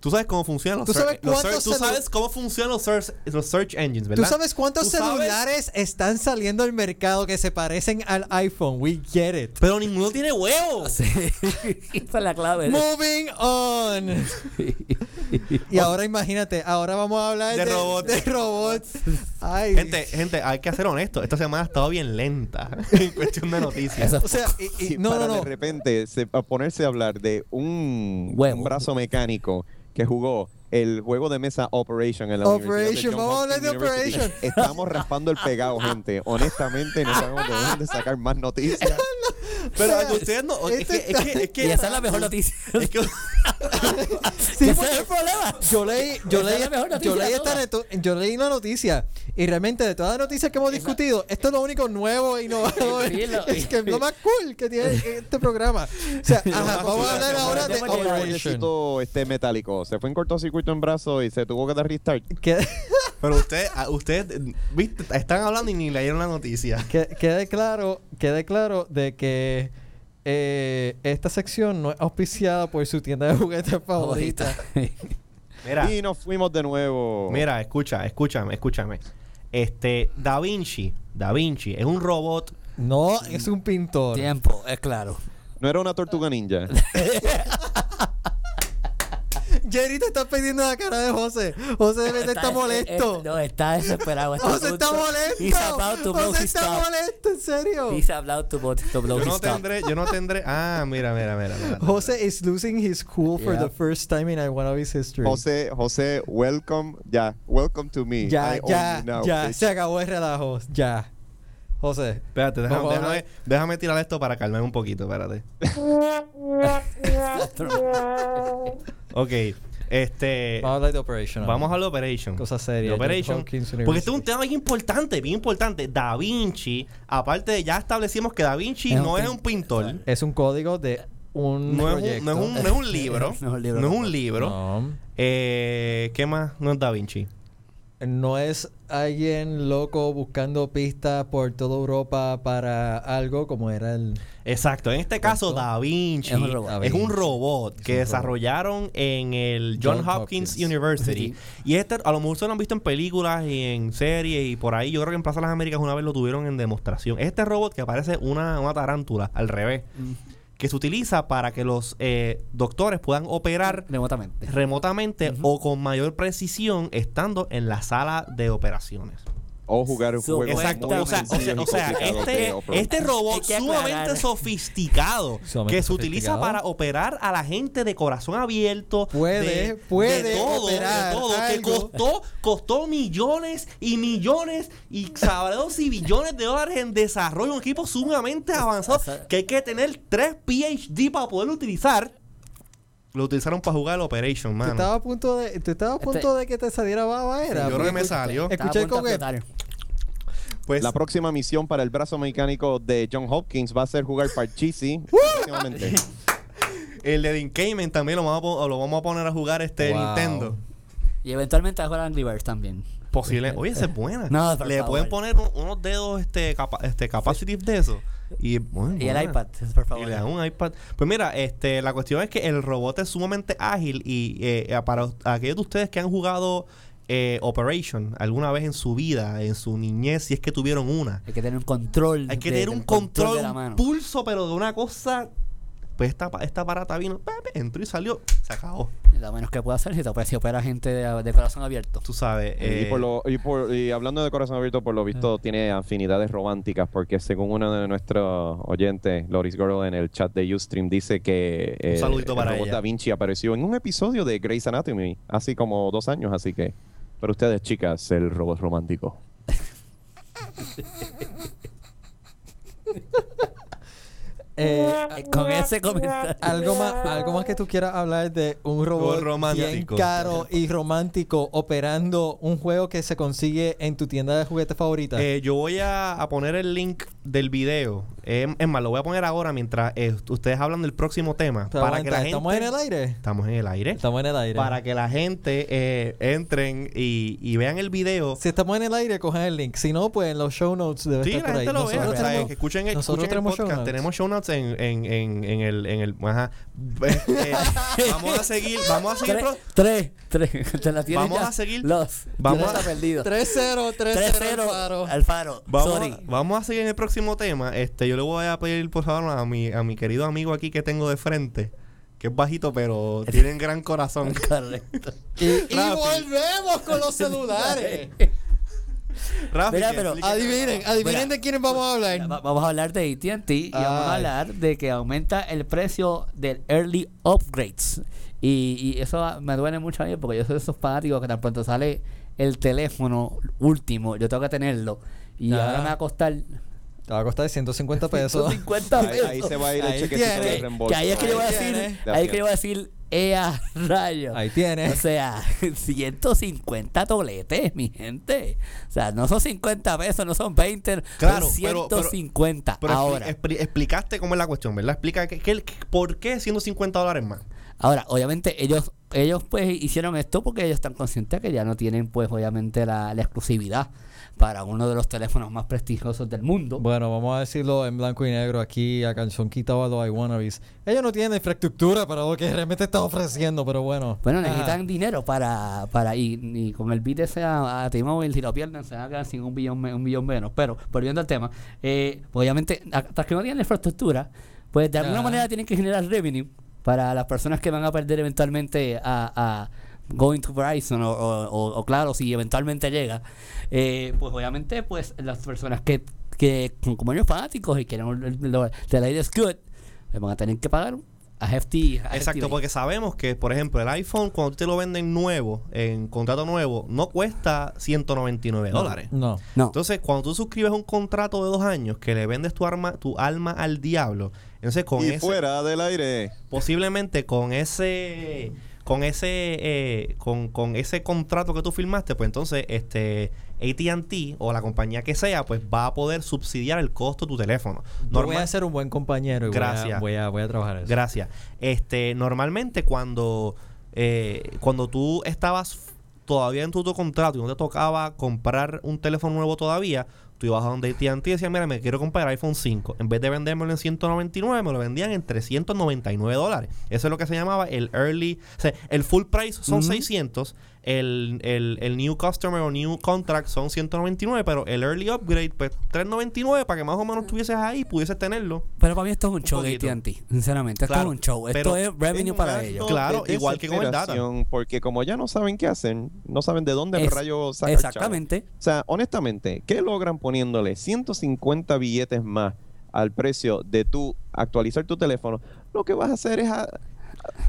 Tú sabes cómo funcionan los, ¿Tú sabes search- los cuántos search- Tú sabes cómo funcionan los search, los search engines, ¿verdad? ¿Tú sabes cuántos Tú sabes- celulares están saliendo al mercado que se parecen al iPhone? We get it. Pero ninguno tiene huevos. Sí. Esa es la clave. Moving on. y ahora imagínate, ahora vamos a hablar De de, robots. de robots. Ay. Gente, gente, hay que ser honesto. Esta semana ha estado bien lenta en cuestión de noticias. O sea, y- y- Y no, para no, de repente se, a ponerse a hablar de un, Huevo. un brazo mecánico que jugó el juego de mesa Operation en la Operation, vamos a hablar de. Operation. Estamos raspando el pegado, gente. Honestamente, no sabemos de dónde sacar más noticias. Pero O sea, ustedes no. Es que, este es que, es que, y esa es la mejor noticia. es que- Sí, ese porque es el problema. yo leí, yo leí, la yo leí esta yo leí una noticia y realmente de todas las noticias que hemos discutido, esto es lo único nuevo e innovador. Es que es lo más cool que tiene este programa. O sea, ajá, vamos a hablar ahora de. Pobrecito este metálico. Se fue en cortocircuito en brazo y se tuvo que dar restart. Pero ustedes, ah, ustedes, viste, están hablando y ni leyeron la noticia. que- quede claro, quede claro de que eh, esta sección no es auspiciada por su tienda de juguetes favorita. Mira, Y nos fuimos de nuevo. mira, escucha, escúchame, escúchame. Este, Da Vinci, Da Vinci es un robot. No, es un pintor. Tiempo, es claro. No era una tortuga ninja. Jerry te está pidiendo la cara de José. José debe de estar molesto. eh, no, está desesperado. está José está molesto. He's about to blow José está top. molesto, en serio. He's about to, blow- to blow Yo no tendré, yo no tendré. Ah, mira, mira, mira. mira. José is losing his cool for Yeah. the first time in Iwanabi's history. José, José, welcome. Ya, welcome to me. ya, I ya, ya. bitch. Se acabó el relajo. Ya. José. Espérate, déjame, Vamos a déjame, hablar- déjame tirar esto para calmar un poquito, espérate. Ok, este. Vamos a hablar de Operation. Vamos a la Operation. Cosa seria, Operation. Porque este es un tema bien importante, bien importante. Da Vinci, aparte de ya establecimos que Da Vinci Es un no es un pintor. Es un código de un No es un, no, es un, no es un libro. No es un libro, No es no. un libro. No. Eh, ¿Qué más? No es Da Vinci. No es alguien loco buscando pistas por toda Europa para algo como era el... Exacto. En este caso. Da Vinci Es un robot. es un Da robot Es que un robot. desarrollaron en el John John Hopkins, Hopkins. University. Y este, a lo mejor ustedes lo han visto en películas y en series y por ahí. Yo creo que en Plaza de las Américas una vez lo tuvieron en demostración. Este robot que parece una, una tarántula al revés, Mm, que se utiliza para que los eh, doctores puedan operar Remotamente. remotamente o con mayor precisión estando en la sala de operaciones. O jugar un juego Exacto. muy O sea, o sea, o este, este robot sumamente sofisticado Sumamente que se utiliza sofisticado. para operar a la gente de corazón abierto. Puede, de- puede de todo, operar de todo, que costó, costó millones y millones y sabrados y billones de dólares en desarrollo. Un equipo sumamente avanzado que hay que tener tres PhD para poder utilizar. Lo utilizaron para jugar el Operation, ¿Tú mano. estabas a punto de, tú estabas a Este- punto de que te saliera baba era? Yo creo que me salió. Escuché con que-. Pues, La próxima misión para el brazo mecánico de John Hopkins va a ser jugar Parcheesi. próximamente. el de Dean Kamen también lo vamos, a, po- lo vamos a poner a jugar este Wow. Nintendo. Y eventualmente a jugar Angry Birds también. Posible. Oye, esa es buena. No, Le favor. pueden poner un- unos dedos este, capa- este capacitive de eso. Y, bueno, Y el iPad, por Y favor. le un iPad. Pues mira, este, la cuestión es que el robot es sumamente ágil y eh, para aquellos de ustedes que han jugado eh, Operation alguna vez en su vida, en su niñez, si es que tuvieron una, Hay que tener un control. hay que de- tener un control, de la un mano. pulso, pero de una cosa. Pues esta, pa- esta barata vino, pepe, entró y salió, se acabó. Lo menos que puede hacer si te opera, si opera gente de, de corazón abierto. Tú sabes. y, eh, por lo, y, por- y hablando de corazón abierto, por lo visto tiene afinidades románticas, porque según uno de nuestros oyentes, Loris Goro, en el chat de Ustream, dice que eh, Un saludito el para robot ella. Da Vinci apareció en un episodio de Grey's Anatomy, hace como dos años, así que. Pero ustedes, chicas, el robot romántico. Eh, Con ese comentario. algo más, algo más que tú quieras hablar de un robot bien caro y romántico operando un juego que se consigue en tu tienda de juguetes favorita. Eh, yo voy a, a poner el link del video. Eh, es más, lo voy a poner ahora mientras eh, ustedes hablan del próximo tema. Pero para que la gente, ¿Estamos en el aire? Estamos en el aire. Estamos en el aire. Para que la gente eh, entren y, y vean el video. Si estamos en el aire, cojan el link. Si no, pues en los show notes debe Sí, estar la por ahí. gente lo. Nosotros o sea, tenemos- que escuchen, el- nosotros escuchen el tenemos show podcast. notes. Tenemos show notes en, en, en, en el, en el. Ajá. Eh, vamos a seguir. Vamos a seguir. Tres, pro- tres, tres. Te la tienes Vamos ya. a seguir- Los. vamos a- a perdido. 3-0, 3-0 Alfaro. 3-0 Alfaro. Vamos, Sorry. a, vamos a seguir en el próximo tema. Este, yo le voy a pedir por favor a mi, a mi querido amigo aquí que tengo de frente, que es bajito, pero tiene un gran corazón. Correcto. Y, y Rafi. volvemos con los celulares. Rafi, Mira, pero Adivinen, adivinen de quiénes vamos a hablar. Va- Vamos a hablar de AT&T y vamos a Ay. hablar de que aumenta el precio del early upgrades. Y, y eso me duele mucho a mí porque yo soy de esos fanáticos que tan pronto sale el teléfono último, yo tengo que tenerlo. Y Ah. ahora me va a costar Te va a costar 150 pesos. 150 Ahí, pesos. ahí se va a ir Ahí el chequecito tiene. de Que- reembolso. que ahí es que yo voy a Ahí decir, ahí es que yo voy a decir, ¡ea rayo! Ahí tiene. O sea, 150 toletes, mi gente. O sea, no son 50 pesos, no son 20, Claro, son pero- pero- 150 Pero expli- ahora. expli- explicaste cómo es la cuestión, ¿verdad? Explica que, que- que- por qué 150 dólares más. Ahora, obviamente ellos ellos pues hicieron esto porque ellos están conscientes que ya no tienen pues obviamente la, la exclusividad para uno de los teléfonos más prestigiosos del mundo. Bueno, vamos a decirlo en blanco y negro aquí a calzón quitado a los iWannabes. Ellos no tienen infraestructura para lo que realmente están ofreciendo, pero bueno. Bueno, necesitan dinero para, para y, y con el beat ese a, a T-Mobile, si lo pierden, se van a quedar sin un billón, un billón menos. Pero, volviendo al tema, eh, obviamente, hasta que no tienen infraestructura, pues de alguna manera tienen que generar revenue para las personas que van a perder eventualmente a, a Going to Verizon o, o- o- o claro, si eventualmente llega, eh, pues obviamente, pues las personas que, que como ellos fanáticos y quieren lo- the latest good, les van a tener que pagar a hefty, a Exacto, porque sabemos que, por ejemplo, el iPhone, cuando te lo venden nuevo, en contrato nuevo, no cuesta 199 dólares. No. No. Entonces, cuando tú suscribes un contrato de dos años que le vendes tu, arma, tu alma al diablo, entonces con Y ese, fuera del aire. posiblemente con ese con ese eh, con, con ese contrato que tú firmaste pues entonces este AT&T o la compañía que sea pues va a poder subsidiar el costo de tu teléfono Yo voy Normal- a ser un buen compañero y voy a- Gracias. Voy, a, voy a trabajar eso. Gracias. Este, normalmente cuando, eh, cuando tú estabas todavía en tu, tu contrato y no te tocaba comprar un teléfono nuevo todavía, tú ibas a donde AT&T y decías, mira, me quiero comprar iPhone 5. En vez de vendérmelo en 199, me lo vendían en 399 dólares. Eso es lo que se llamaba el early... O sea, el full price son Ujú. 600, el, el, el new customer o new contract son 199, pero el early upgrade, pues 399 para que más o menos estuvieses ahí y pudieses tenerlo. Pero para mí esto es un show de poquito. AT&T, sinceramente. Esto Claro, es un show. Esto pero es revenue para un ellos. Claro, de igual que con el data. Porque como ya no saben qué hacen, no saben de dónde el Es- rayo saca el chavo. Exactamente. O sea, honestamente, ¿qué logran poniéndole 150 billetes más al precio de tu actualizar tu teléfono? Lo que vas a hacer es a-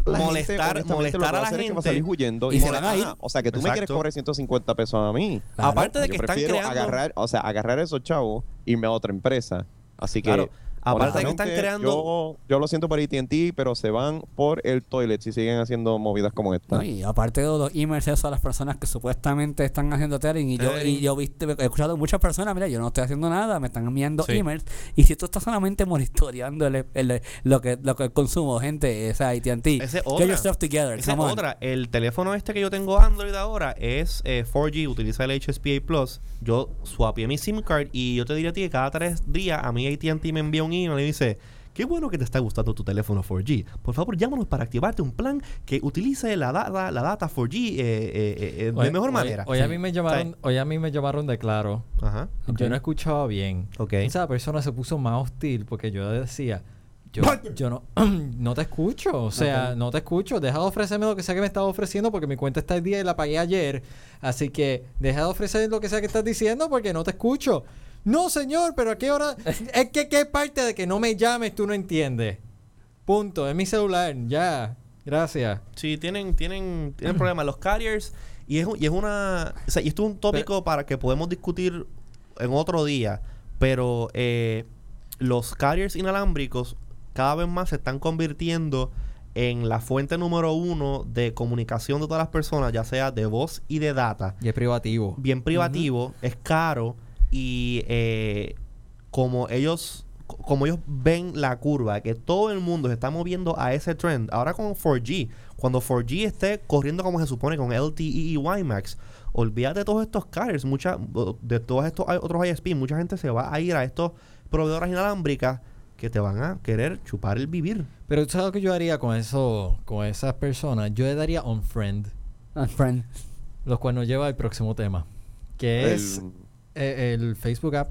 la gente, Molestar- honestamente, molestar a la hacer es que va a gente. salir huyendo Y se van a ir. O sea, que tú me quieres Exacto. cobrar 150 pesos a mí. Claro. Aparte de Yo que están creando... agarrar, o sea, agarrar esos chavos, irme a otra empresa. Así que Claro. Aparte de que están creando... Yo, yo lo siento por AT&T, pero se van por el toilet si siguen haciendo movidas como esta. No, y aparte de los emails esos a las personas que supuestamente están haciendo tearing y yo, y yo viste, he escuchado muchas personas, mira, yo no estoy haciendo nada, me están enviando Sí. emails y si tú estás solamente monitoreando el, el- lo que lo que consumo, gente, esa AT&T, get otra. your stuff together, Esa es otra. El teléfono este que yo tengo Android ahora es eh, 4G, utiliza el HSPA Plus. Yo swapié mi SIM card y yo te diría a ti que cada tres días a mí AT&T me envía un email y dice... Qué bueno que te está gustando tu teléfono 4G. Por favor, llámanos para activarte un plan que utilice la data, la data 4G eh, eh, eh, de Hoy- mejor hoy- manera. Hoy, a mí me llamaron, Sí. hoy a mí me llamaron de claro. Ajá. Yo no escuchaba bien. Ok. Esa persona se puso más hostil porque yo decía, yo, yo no, no te escucho. O sea, no te escucho. Deja de ofrecerme lo que sea que me estás ofreciendo porque mi cuenta está al día y la pagué ayer. Así que deja de ofrecer lo que sea que estás diciendo porque no te escucho. No, señor, pero a qué hora. es que qué parte de que no me llames tú no entiendes. Punto. Es mi celular. Ya. Gracias. Sí, tienen, tienen, tienen problemas. Los carriers, y es, un- y es una. O sea, y esto es un tópico para que podemos discutir en otro día. Pero eh, los carriers inalámbricos cada vez más se están convirtiendo en la fuente número uno de comunicación de todas las personas, ya sea de voz y de data. Y es privativo. Bien privativo, es caro y eh, como ellos co- como ellos ven la curva, que todo el mundo se está moviendo a ese trend, ahora con 4G, cuando 4G esté corriendo como se supone con LTE y WiMAX, olvídate de todos estos carriers, mucha, de todos estos otros ISP, mucha gente se va a ir a estos proveedoras inalámbricas que te van a querer chupar el vivir. Pero tú sabes lo que yo haría con eso, con esas personas. Yo le daría on friend. Ah, friend. Lo cual nos lleva al próximo tema. Que es El- eh, el Facebook app.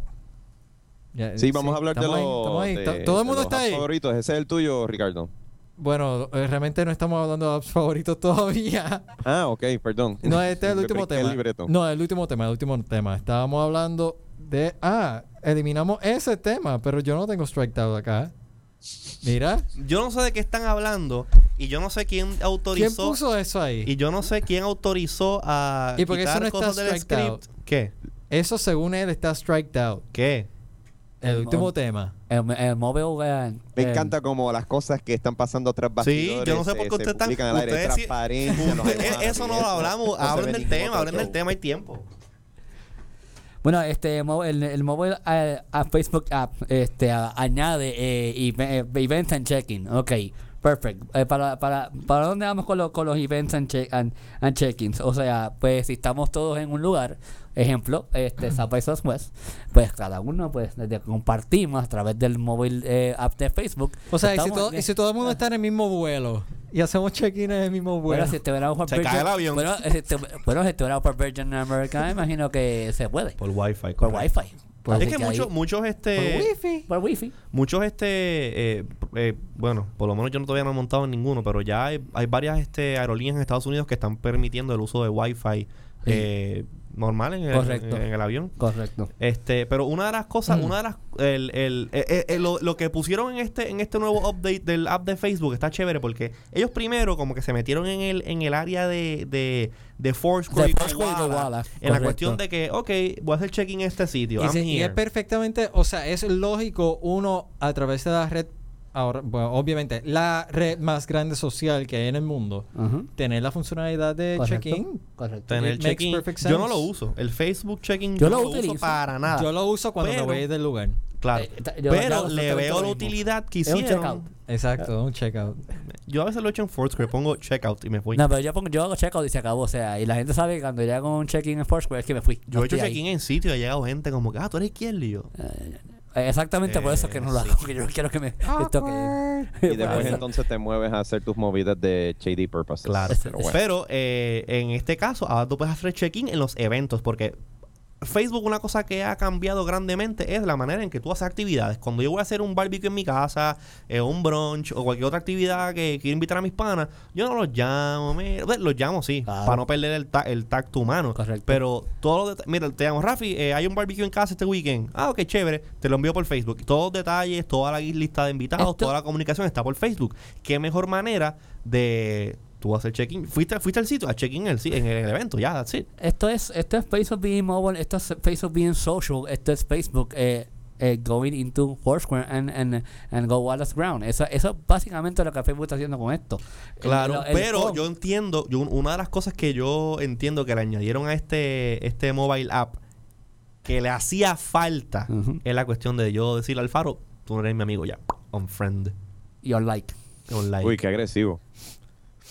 Ya, sí, vamos a hablar de ahí, To- Todo el mundo está ahí. favoritos. Ese es el tuyo, Ricardo. Bueno, eh, realmente no estamos hablando de apps favoritos todavía. Ah, ok, perdón. No, este es el último el tema. libreto. No, el último tema, el último tema. Estábamos hablando de. Ah, eliminamos ese tema, pero yo no tengo striked out acá. Mira, Yo no sé de qué están hablando y yo no sé quién ¿quién autorizó. puso eso ahí? Y yo no sé quién autorizó a ¿Y por qué eso quitar no está cosas del striked script. out? ¿Qué? Eso según él está striked out. ¿Qué? El El último mo- tema. El, el mobile. eh, Me eh, encanta como las cosas que están pasando tras Sí, bastidores yo no sé por qué ustedes están- ustedes sí- Usted- hermanos eso no lo hablamos. hablen del tema, hablen del tema, hay tiempo. Bueno, este el, el mobile eh, a Facebook app este a- añade eh, eve- eh, events and checking. Ok, perfect. Eh, para, para, ¿Para dónde vamos con, los con los events and, check and, and check-ins? O sea, pues si estamos todos en un lugar, ejemplo, este South by Southwest, pues cada uno pues desde compartimos a través del móvil eh, app de Facebook. O sea, y si, todo, y si todo el mundo está en el mismo vuelo y hacemos check-in en el mismo vuelo. Bueno, si te verás por Se cae el avión. Bueno, si te, bueno, si te por Virgin America, imagino que se puede. Por Wi-Fi. Por. Wi-Fi. Es que muchos, muchos, por este, wifi. Por Wi-Fi. muchos, este, eh, eh, bueno, por lo menos yo no todavía no he montado en ninguno, pero ya hay, hay varias, este, aerolíneas en Estados Unidos que están permitiendo el uso de Wi-Fi eh, normal en el, Correcto. en el avión. Correcto. Este, pero una de las cosas, Mm. una de las, el, el, eh, lo, lo que pusieron en este, en este nuevo update del app de Facebook está chévere porque ellos primero como que se metieron en el, en el área de, de, de Foursquare en la cuestión de que, ok, voy a hacer check-in en este sitio. Y, se- es perfectamente, o sea, es lógico uno a través de la red, ahora, bueno, obviamente, la red más grande social que hay en el mundo, tener la funcionalidad de check-in. Correcto. Tener check-in. Yo no lo uso. El Facebook check-in Yo yo, lo no lo uso para nada. Yo lo uso cuando Pero- me voy del lugar. claro. Eh, yo- pero le veo la utilidad que Es un hicieron. checkout. Exacto, un checkout. Yo a veces lo he hecho en Foursquare. Pongo checkout y me voy. No, pero yo, pongo, yo hago checkout y se acabó. O sea, y la gente sabe que cuando yo hago un check-in en Foursquare es que me fui. yo No he hecho check-in en sitio y ha llegado gente como que, ah, tú eres izquierdo y yo. Eh, exactamente por eso es que no lo hago. Porque yo no quiero que me. esto que- Y después entonces te mueves a hacer tus movidas de shady purposes. Claro. Pero bueno. Pero eh, en este caso, ahora tú puedes hacer check-in en los eventos porque Facebook una cosa que ha cambiado grandemente es la manera en que tú haces actividades. Cuando yo voy a hacer un barbecue en mi casa, eh, un brunch o cualquier otra actividad que quiero invitar a mis panas, yo no los llamo, mira, los llamo sí, Claro. para no perder el, ta- el tacto humano. Correcto. Pero todo mira, te llamo Rafi, eh, hay un barbecue en casa este weekend. Ah, ok, chévere, te lo envío por Facebook. Todos los detalles, toda la lista de invitados, Esto- toda la comunicación está por Facebook. ¿Qué mejor manera de tú hacer check-in? Fuiste, fuiste al sitio, a check-in en en el evento, ya, that's it. Esto es, esto es Facebook being mobile, esto es Facebook being social, esto es Facebook eh, eh, going into Foursquare and, and, and go Wallace Ground. Eso, eso es básicamente lo que Facebook está haciendo con esto. Claro, El- el pero yo entiendo, yo, una de las cosas que yo entiendo que le añadieron a este, este mobile app que le hacía falta es la cuestión de yo decirle al faro, tú no eres mi amigo ya, on friend, like. on like. Uy, qué agresivo.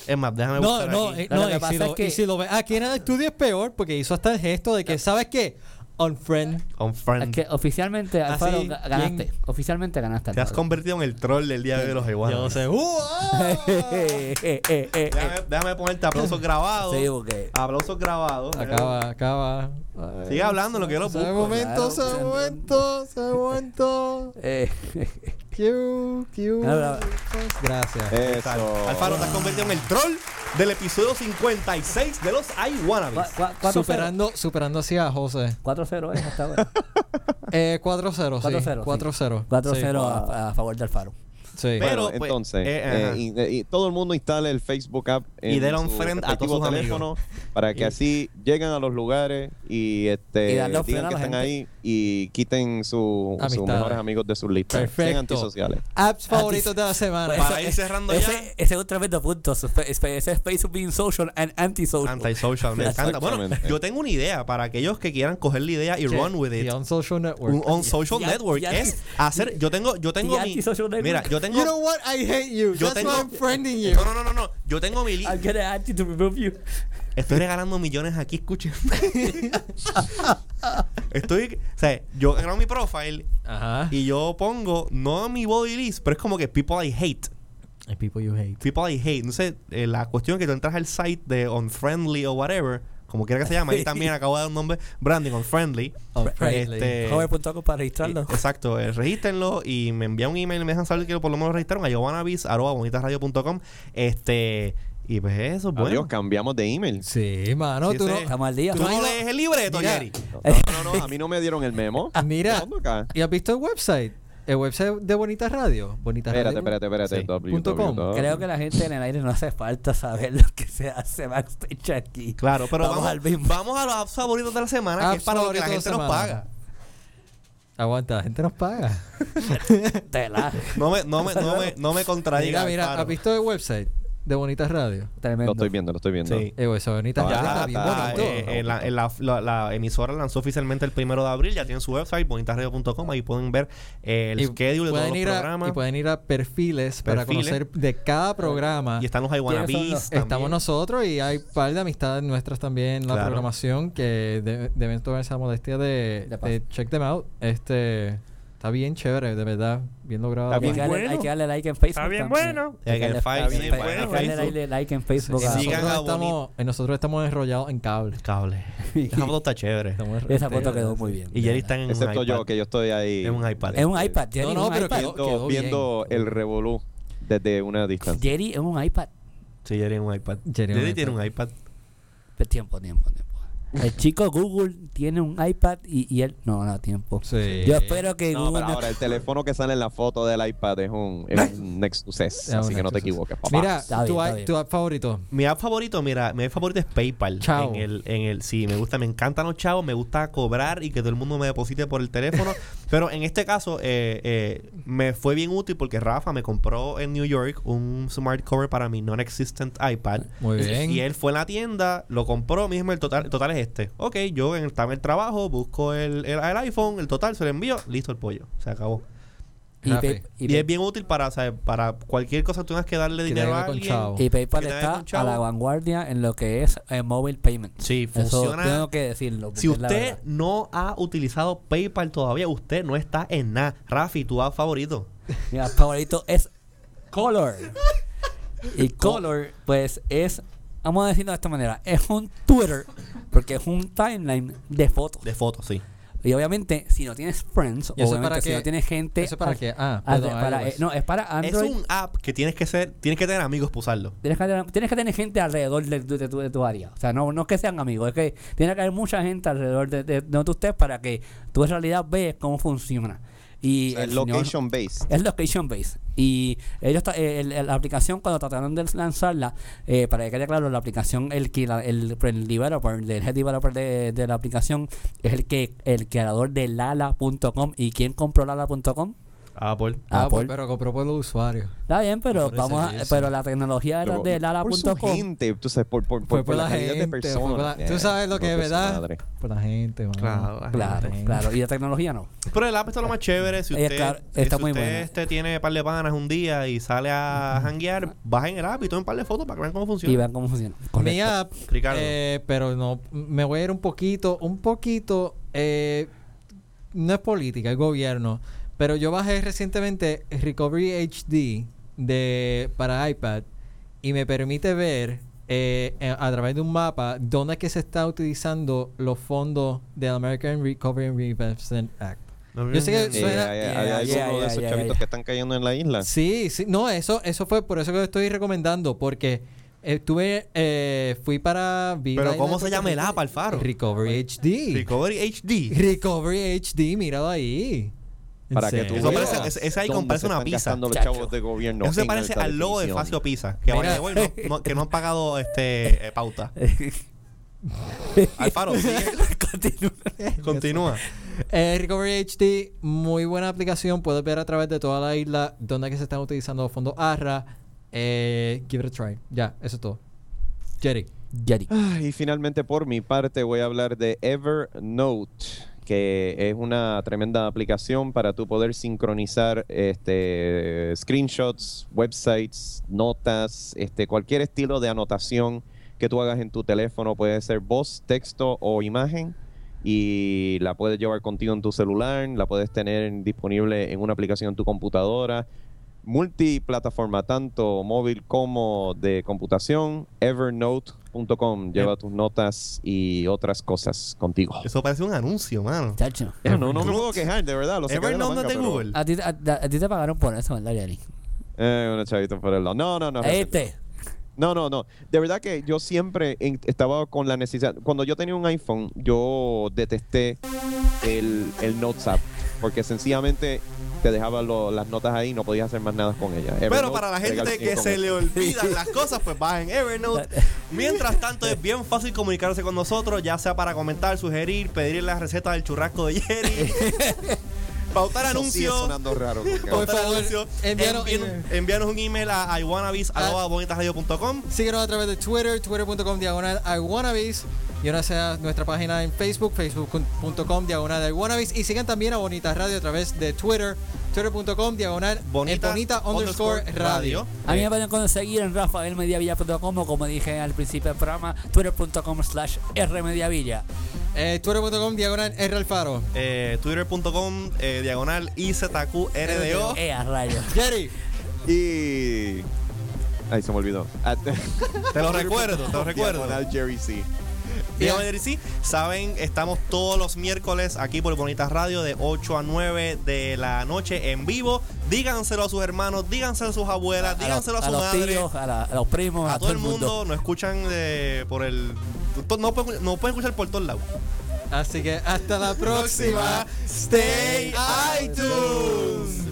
Es más, déjame No, buscar no, aquí. eh, Lo no, que y pasa si, lo, es que- y si lo ve aquí en el estudio es peor porque hizo hasta el gesto de que, ¿sabes qué? Unfriend. on friend. Que oficialmente, Alfaro, Así, ga- ganaste. bien- Oficialmente ganaste. Te has Alfaro. convertido en el troll del día de los iguanas. Yo no sé. ¡Uh! ¡Ah! Eh, eh, eh, eh, Déjame, déjame ponerte aplausos grabados. Sí, porque- Aplausos grabados. Acaba, acaba. Sigue hablando lo que yo lo Se busco. momento, Claro, se se- momento, se momento. eh, Q, Q. Ahora- Gracias. Eso. Alfaro, te has convertido en el troll del episodio 56 de los I Wannabes. cua- cua- cuatro cero. Superando, superando así a José. 4-0 es hasta ahora. Eh, 4-0, sí. 4-0, sí. 4-0. 4-0 Sí. a, a favor de Alfaro. Sí. Pero, Bueno, pues, entonces, eh, eh, ajá. y, y todo el mundo instale el Facebook app en Y denle su unfriend a todos sus teléfono para que Y- así lleguen a los lugares y este Y digan a que la están gente. ahí y quiten su- sus mejores amigos de sus listas. Sean Perfecto. antisociales. Apps favoritos de la semana. Pues Para eso- ir cerrando ese, ya. Ese es un tremendo punto. Ese es Facebook being social and antisocial. Antisocial, me encanta. Bueno, yo tengo una idea para aquellos que quieran coger la idea y run with it. On Social Network. Un on social network y- es hacer. Yo tengo, yo tengo y mi. Mira, yo tengo. You know what? I hate you. Yo That's tengo- why I'm friending you. No, no, no, no, no. Yo tengo mi. li- I'm gonna add you to remove you. Estoy regalando millones aquí, escuchen. Estoy. O sea, yo creo mi profile Ajá. y yo pongo, no mi body list, pero es como que people I hate. People you hate. People I hate. No sé, eh, la cuestión es que tú entras al site de Unfriendly o whatever, como quiera que se llame. Ahí también acabo de dar un nombre, Branding on Friendly. On Friendly. Este, para registrarlo. Exacto, eh, regístrenlo y me envían un email y me dejan saber que por lo menos lo registraron a giovannavis.com. Este, y pues eso, bueno. Adiós, cambiamos de email. Sí, mano, Sí, tú no... Estamos al día. ¿Tú no ido- lees el libreto, Jerry? No, no, no, a mí no me dieron el memo. Mira. ¿y has visto el website? El website de Bonita Radio. Bonita Espérate, Radio. espérate, espérate. Sí. W, Punto com. W, Creo que la gente en el aire no hace falta saber lo que se hace backstage aquí. Claro, pero Vamos vamos, al mismo. vamos a los apps favoritos de la semana, que es para lo que la gente nos paga. Aguanta, la gente nos paga. Tela. No me, no me, no me, no me contradiga. Mira, mira. ¿has visto el website de Bonita Radio? Tremendo. Lo estoy viendo, lo estoy viendo. Sí. Eh, eso, Bonita Ah, Radio está bien bonito. eh, eh, la, en la- la- la emisora lanzó oficialmente el primero de abril, ya tienen su website, bonitasradio.com, ahí pueden ver eh, el y schedule de todos los a, programas. y pueden ir a perfiles, para conocer de cada programa. Y están los I Wanna ¿Quiénes son Bees los- también. Estamos nosotros y hay un par de amistades nuestras también en la Claro. programación que de- deben tomar esa modestia de, De de check them out. Este está bien chévere, de verdad, bien logrado. Está Hay bien que, darle, bueno. hay que darle like en Facebook. Está bien también. bueno. Hay En que el darle- hay en like en Facebook. Sigan nosotros, a estamos, y nosotros estamos enrollados en cable. Cable. Esa foto está chévere. Esa foto quedó muy bien. Y Jerry está en Excepto un yo, que yo estoy ahí. En un iPad. Es un iPad, Jerry. No, no, un pero iPad. quedó- Viendo, bien. el revolú desde una distancia. Jerry es un iPad. Sí, Jerry en un iPad. Jerry en un Jerry tiene iPad. un iPad. Tiempo, tiempo, tiempo. El chico Google tiene un iPad y, y él no, no, tiempo. Sí. Yo espero que No, Google pero no- ahora el teléfono que sale en la foto del iPad es un, es un Nexus S, un así que no te equivoques, papá. Mira, Está bien, tu, está i- bien. tu app favorito. Mi app favorito, mira, mi app favorito es PayPal. Chao. En el, en el, sí, me gusta, me encantan los chavos, me gusta cobrar y que todo el mundo me deposite por el teléfono. pero en este caso, eh, eh, me fue bien útil porque Rafa me compró en New York un smart cover para mi non-existent iPad. Muy bien. Y él fue a la tienda, lo compró mismo, el total, el total es este. Ok, yo en, estaba en el trabajo, busco el, el, el iPhone, el total, se lo envío, listo el pollo, se acabó. Y, Rafi. Pay- y Y, Pay- es bien útil para, ¿sabes? para cualquier cosa que tengas que darle dinero a alguien. chavo. y PayPal está a la vanguardia en lo que es eh, mobile payment. Sí, Eso funciona. tengo que decirlo. Si usted no ha utilizado PayPal todavía, usted no está en nada. Rafi, tu app favorito. Mi app favorito es Color. Y Color, pues es, vamos a decirlo de esta manera, es un Twitter, porque es un timeline de fotos. De fotos, sí. Y obviamente, si no tienes friends, ¿Y eso obviamente para si qué? no tienes gente... ¿Eso para qué? Ah, perdón, para- iOS. eh, no, es para Android. Es un app que tienes que ser, tienes que tener amigos para usarlo. Tienes que, tener, tienes que tener gente alrededor de, de- de tu, de tu área. O sea, no, no es que sean amigos, es que tiene que haber mucha gente alrededor de, de, de donde tú estés para que tú en realidad veas cómo funciona. Y O sea, el señor- location based. es location based. Y ellos eh, el- el- la aplicación cuando trataron de lanzarla, eh, para que quede claro, la aplicación, el, que la- el, el developer, el head developer de, de la aplicación, es el que el creador de lala.com. ¿Y quién compró lala.com? Apple. Ah, Apple. pues, pero compró por los usuarios. Está bien, pero Por vamos a, pero la tecnología era Pero de por su lala.com. gente, tú sabes, por, por, Fue por, por la la calidad de gente, fue por la- personas. tú sabes lo que es, ¿verdad? madre. Por la gente, mano. Claro, Por Claro, la gente. claro. Y la tecnología no. Pero el app está lo más chévere. Si usted, claro, si está muy usted buena. este, tiene un par de panas un día y sale a janguear, baja en el app y toma un par de fotos para que vean cómo funciona. Y vean cómo funciona. Mi Correcto. app, Ricardo. eh, pero no, me voy a ir un poquito, un poquito, eh, no es política, es gobierno, pero yo bajé recientemente Recovery HD de, para iPad y me permite ver eh, eh, a través de un mapa dónde es que se está utilizando los fondos del American Recovery and Reinvestment Act. No, yo sé que Eh, suena- hay, hay Yeah, algunos yeah, de esos yeah, chavitos yeah. que están cayendo en la isla. Sí, sí, no, eso, eso fue por eso que lo estoy recomendando, porque estuve, eh, fui para... Vida Pero ¿cómo se llama el app, Alfaro? Recovery HD. Recovery HD. Recovery HD, míralo ahí. ¿En Para que tú Eso parece- ese ahí dónde una están pizza, gastando los chacho. chavos de gobierno Eso se en parece alta al logo de definición. Facio Pizza. Que, Mira. no, no- que no han pagado este eh, pauta. Alfaro, sigue. Continúa. continúa. Eh, Recovery HD, muy buena aplicación. Puedes ver a través de toda la isla dónde es que se están utilizando los fondos ARRA. Eh, give it a try. Ya, eso es todo. Jerry. Jerry. Ah, Y finalmente, por mi parte, voy a hablar de Evernote, que es una tremenda aplicación para tú poder sincronizar este, screenshots, websites, notas, este, cualquier estilo de anotación que tú hagas en tu teléfono. Puede ser voz, texto o imagen. Y la puedes llevar contigo en tu celular, la puedes tener disponible en una aplicación en tu computadora. Multiplataforma, tanto móvil como de computación. Evernote.com. Lleva tus notas y otras cosas contigo. Eso parece un anuncio, mano. Chacho. No, no, no me puedo quejar, de verdad. Lo Evernote no manga, es de pero- Google. A ti, a, a- a ti te pagaron por eso, ¿verdad, Jerry? Eh, una chavita por el lado. No, no, no. Este. No, no, no. De verdad que yo siempre estaba con la necesidad. Cuando yo tenía un iPhone, yo detesté el, el Notes app. Porque sencillamente te dejaba lo- las notas ahí y no podías hacer más nada con ellas. Pero para la gente que se eso. le olvidan las cosas, pues bajen Evernote. Mientras tanto, es bien fácil comunicarse con nosotros, ya sea para comentar, sugerir, pedir la receta del churrasco de Jerry, pautar Eso sigue anuncios. sonando raro. Por pautar favor, envíanos un email a iwannabis.com. Síguenos a través de Twitter, twitter.com diagonal iwannabes. Y ahora sea nuestra página en Facebook, facebook.com diagonal iwannabes. Y sigan también a Bonita Radio a través de Twitter, twitter.com diagonal Bonita, bonita underscore radio. A mí me pueden conseguir en rafaelmediavilla.com o como dije al principio del programa, twitter.com slash rmediavilla. Eh, twitter.com diagonal R Alfaro. Eh, Twitter.com eh, diagonal IZQRDO. Eh, a rayos. Jerry. Y. Ay, se me olvidó. At- Te lo recuerdo, te lo recuerdo. Diagonal Jerry C. Dígame, Jerry, sí. Saben, estamos todos los miércoles aquí por Bonitas Radio de 8 a 9 de la noche en vivo. Díganselo a sus hermanos, díganselo a sus abuelas, díganselo a, los tíos, a, la- a los primos, a todo el mundo, nos escuchan de, por el. No pueden, no pueden escuchar por todos lados. Así que hasta la próxima. Stay iTunes.